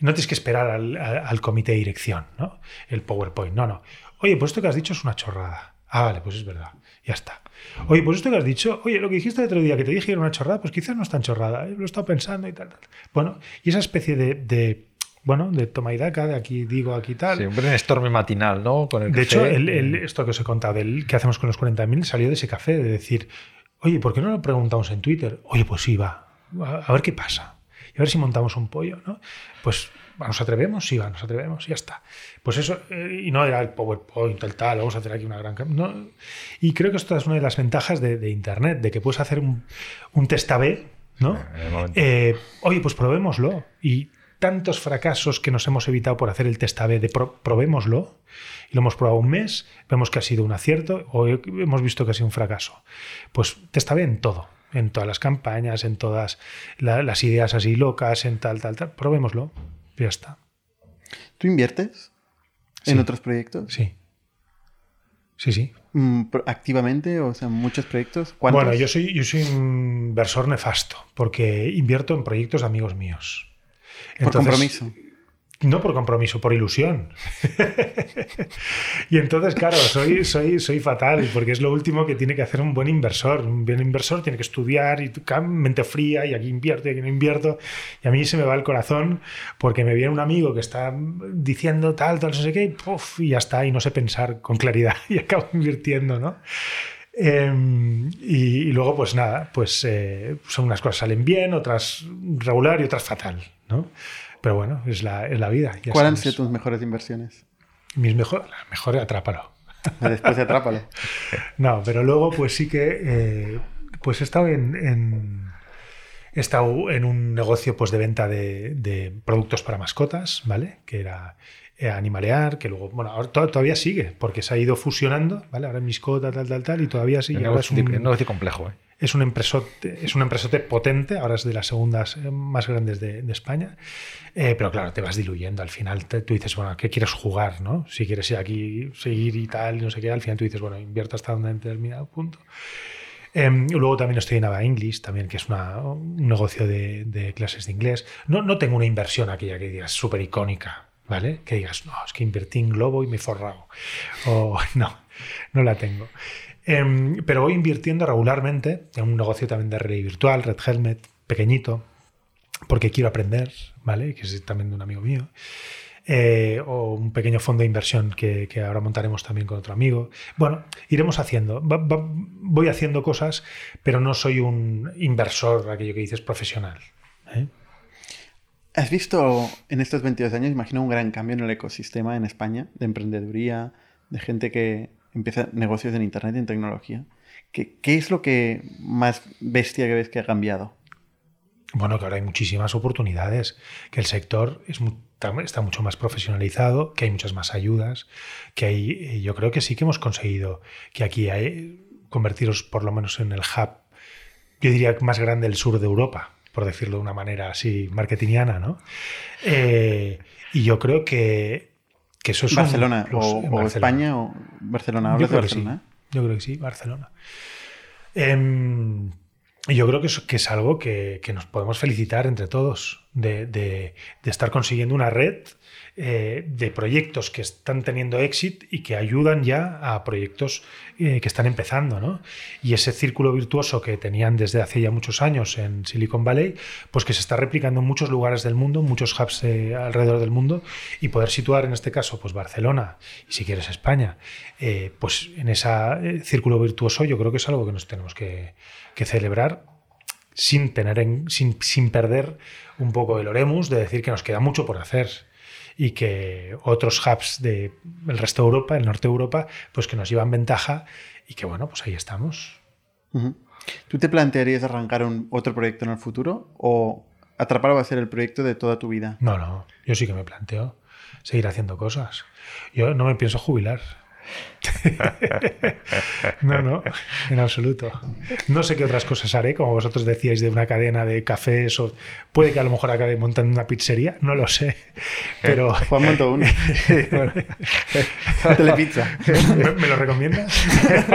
S4: Y no tienes que esperar al, comité de dirección, ¿no? El PowerPoint. No, no. Oye, pues esto que has dicho es una chorrada. Ah, vale, pues es verdad. Ya está. Oye, pues esto que has dicho, oye, lo que dijiste el otro día que te dije que era una chorrada, pues quizás no es tan chorrada. ¿eh? Lo he estado pensando y tal, tal. Bueno, y esa especie de, bueno, de toma y daca, de aquí digo, aquí tal.
S3: Sí, un brainstorming matinal, ¿no? Con el
S4: De
S3: café.
S4: hecho, el- el- esto que os he contado, del que hacemos con los 40.000, salió de ese café, de decir, oye, ¿por qué no lo preguntamos en Twitter? Oye, pues sí, va, a, ver qué pasa. Y a ver si montamos un pollo, ¿no? Pues va, nos atrevemos, sí, va, nos atrevemos, ya está. Pues eso, eh, y no era el PowerPoint, tal, tal, vamos a hacer aquí una gran... No. Y creo que esto es una de las ventajas de, de Internet, de que puedes hacer un, un test A-B, ¿no?
S3: Momento.
S4: Eh, oye, pues probémoslo. Y tantos fracasos que nos hemos evitado por hacer el test A-B de pro- probémoslo. Y lo hemos probado un mes, vemos que ha sido un acierto o hemos visto que ha sido un fracaso. Pues test A-B en todo. En todas las campañas, en todas la- las ideas así locas, en tal, tal, tal. Probémoslo. Ya está.
S1: ¿Tú inviertes
S4: Sí.
S1: en otros proyectos?
S4: Sí. Sí, sí.
S1: Mm, ¿Activamente? O sea, muchos proyectos. ¿Cuántos?
S4: Bueno, yo soy, yo soy un inversor nefasto porque invierto en proyectos de amigos míos.
S1: Por
S4: Entonces-
S1: compromiso.
S4: No por compromiso, por ilusión. y entonces, claro, soy, soy, soy fatal, porque es lo último que tiene que hacer un buen inversor. Un buen inversor tiene que estudiar y mente fría, y aquí invierto y aquí no invierto. Y a mí se me va el corazón porque me viene un amigo que está diciendo tal, tal, no sé qué, y, puf, y ya está, y no sé pensar con claridad y acabo invirtiendo, ¿no? Eh, y, y luego, pues nada, pues eh, son unas cosas salen bien, otras regular y otras fatal, ¿no? Pero bueno, es la, es la vida. ya
S1: ¿Cuáles han sido tus mejores inversiones?
S4: Mis mejor, la mejor atrápalo.
S1: Después de Atrápalo.
S4: No, pero luego pues sí que eh, pues he estado en, en- he estado en un negocio pues de venta de, de productos para mascotas, ¿vale? Que era eh, Animalear, que luego, bueno, ahora to- todavía sigue, porque se ha ido fusionando, ¿vale? Ahora es Miscota, tal, tal, tal, y todavía sigue.
S3: Un
S4: Ahora es
S3: negocio,
S4: un-
S3: un negocio complejo, ¿eh?
S4: Es un empresote, es un empresote potente, ahora es de las segundas eh, más grandes de, de España, Eh, pero claro, te vas diluyendo. Al final te- tú dices, bueno, ¿a qué quieres jugar? ¿no? Si quieres ir aquí, seguir y tal, y no sé qué, al final tú dices, bueno, invierto hasta un determinado punto. Em, luego también estoy en Ava English, también, que es una- un negocio de, de clases de inglés. No, no tengo una inversión aquella que digas súper icónica, ¿vale? Que digas, no, es que invertí en Globo y me he forrado. O no, no la tengo. Em, pero voy invirtiendo regularmente en un negocio también de realidad virtual, Red Helmet, pequeñito, porque quiero aprender, ¿vale? Que es también de un amigo mío. Eh, o un pequeño fondo de inversión que, ahora montaremos también con otro amigo. Bueno, iremos haciendo. Voy haciendo cosas, pero no soy un inversor, aquello que dices, profesional. ¿eh?
S1: ¿Has visto en estos 22 años, imagino, un gran cambio en el ecosistema en España de emprendeduría, de gente que empieza negocios en Internet y en tecnología? ¿Qué, es lo que más bestia que ves que ha cambiado?
S4: Bueno, que ahora hay muchísimas oportunidades, que el sector está mucho más profesionalizado, que hay muchas más ayudas, que hay, eh, yo creo que sí que hemos conseguido que aquí hay, convertiros por lo menos en el hub, yo diría más grande del sur de Europa, por decirlo de una manera así marketingiana, ¿no? Eh, y yo creo que, que eso es un
S1: Barcelona o,
S4: en
S1: o
S4: Barcelona.
S1: España o Barcelona.
S4: Yo
S1: de
S4: creo que sí.
S1: Barcelona. ¿eh?
S4: Yo creo que sí, Barcelona. Y yo creo que es, que es algo que, que nos podemos felicitar entre todos. de, de, de estar consiguiendo una red eh, de proyectos que están teniendo éxito y que ayudan ya a proyectos eh, que están empezando. ¿no? Y ese círculo virtuoso que tenían desde hace ya muchos años en Silicon Valley, pues que se está replicando en muchos lugares del mundo, muchos hubs eh, alrededor del mundo, y poder situar en este caso pues Barcelona y si quieres España, pues en ese círculo virtuoso yo creo que es algo que nos tenemos que, celebrar sin, tener en, sin, sin perder un poco el oremus de decir que nos queda mucho por hacer y que otros hubs del resto de Europa, el norte de Europa, pues que nos llevan ventaja y que bueno, pues ahí estamos.
S1: ¿Tú te plantearías arrancar un, otro proyecto en el futuro o Atrapar va a ser el proyecto de toda tu vida?
S4: No, no, yo sí que me planteo seguir haciendo cosas. Yo no me pienso jubilar. no, no, en absoluto. No sé qué otras cosas haré, como vosotros decíais, de una cadena de cafés o puede que a lo mejor acabe montando una pizzería, no lo sé. Pero.
S1: Juan montó una. Telepizza.
S4: ¿Me, ¿Me, lo recomiendas?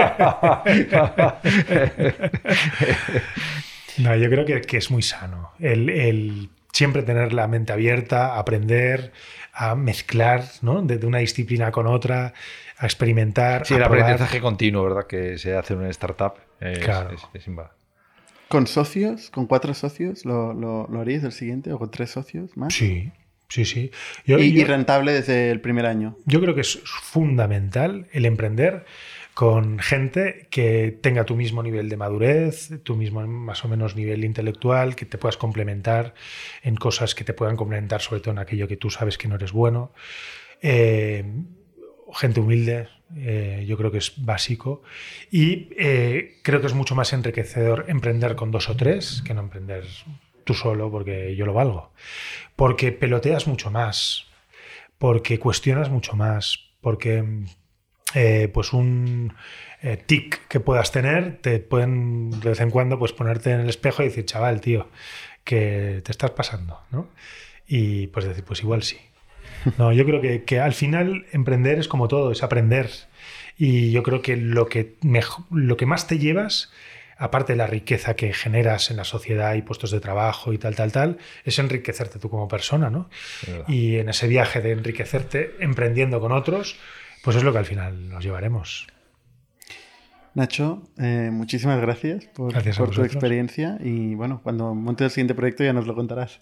S4: no, yo creo que, que es muy sano. El, el, siempre tener la mente abierta, aprender, a mezclar ¿no? de, de una disciplina con otra a experimentar.
S3: Sí, el aprendizaje continuo, ¿verdad? Que se hace en una startup. Es,
S4: claro.
S3: es, es
S1: ¿Con socios? ¿Con cuatro socios? ¿Lo, lo, lo haríais el siguiente? ¿O con tres socios más?
S4: Sí, sí, sí.
S1: Yo, y, yo, y, rentable desde el primer año.
S4: Yo creo que es fundamental el emprender con gente que tenga tu mismo nivel de madurez, tu mismo más o menos nivel intelectual, que te puedas complementar en cosas que te puedan complementar, sobre todo en aquello que tú sabes que no eres bueno. Eh, gente humilde, eh, yo creo que es básico. Y eh, creo que es mucho más enriquecedor emprender con dos o tres que no emprender tú solo porque yo lo valgo. Porque peloteas mucho más, porque cuestionas mucho más, porque eh, pues un tic que puedas tener te pueden de vez en cuando pues ponerte en el espejo y decir, chaval, tío, que te estás pasando, ¿no? Y pues decir, pues igual sí. No, yo creo que, que, al final emprender es como todo, es aprender. Y yo creo que lo que, mejor, lo que más te llevas, aparte de la riqueza que generas en la sociedad y puestos de trabajo y tal, tal, tal, es enriquecerte tú como persona, ¿no? Y en ese viaje de enriquecerte emprendiendo con otros, pues es lo que al final nos llevaremos.
S1: Nacho, eh, muchísimas gracias por,
S4: gracias
S1: por tu experiencia y bueno, cuando montes el siguiente proyecto ya nos lo contarás.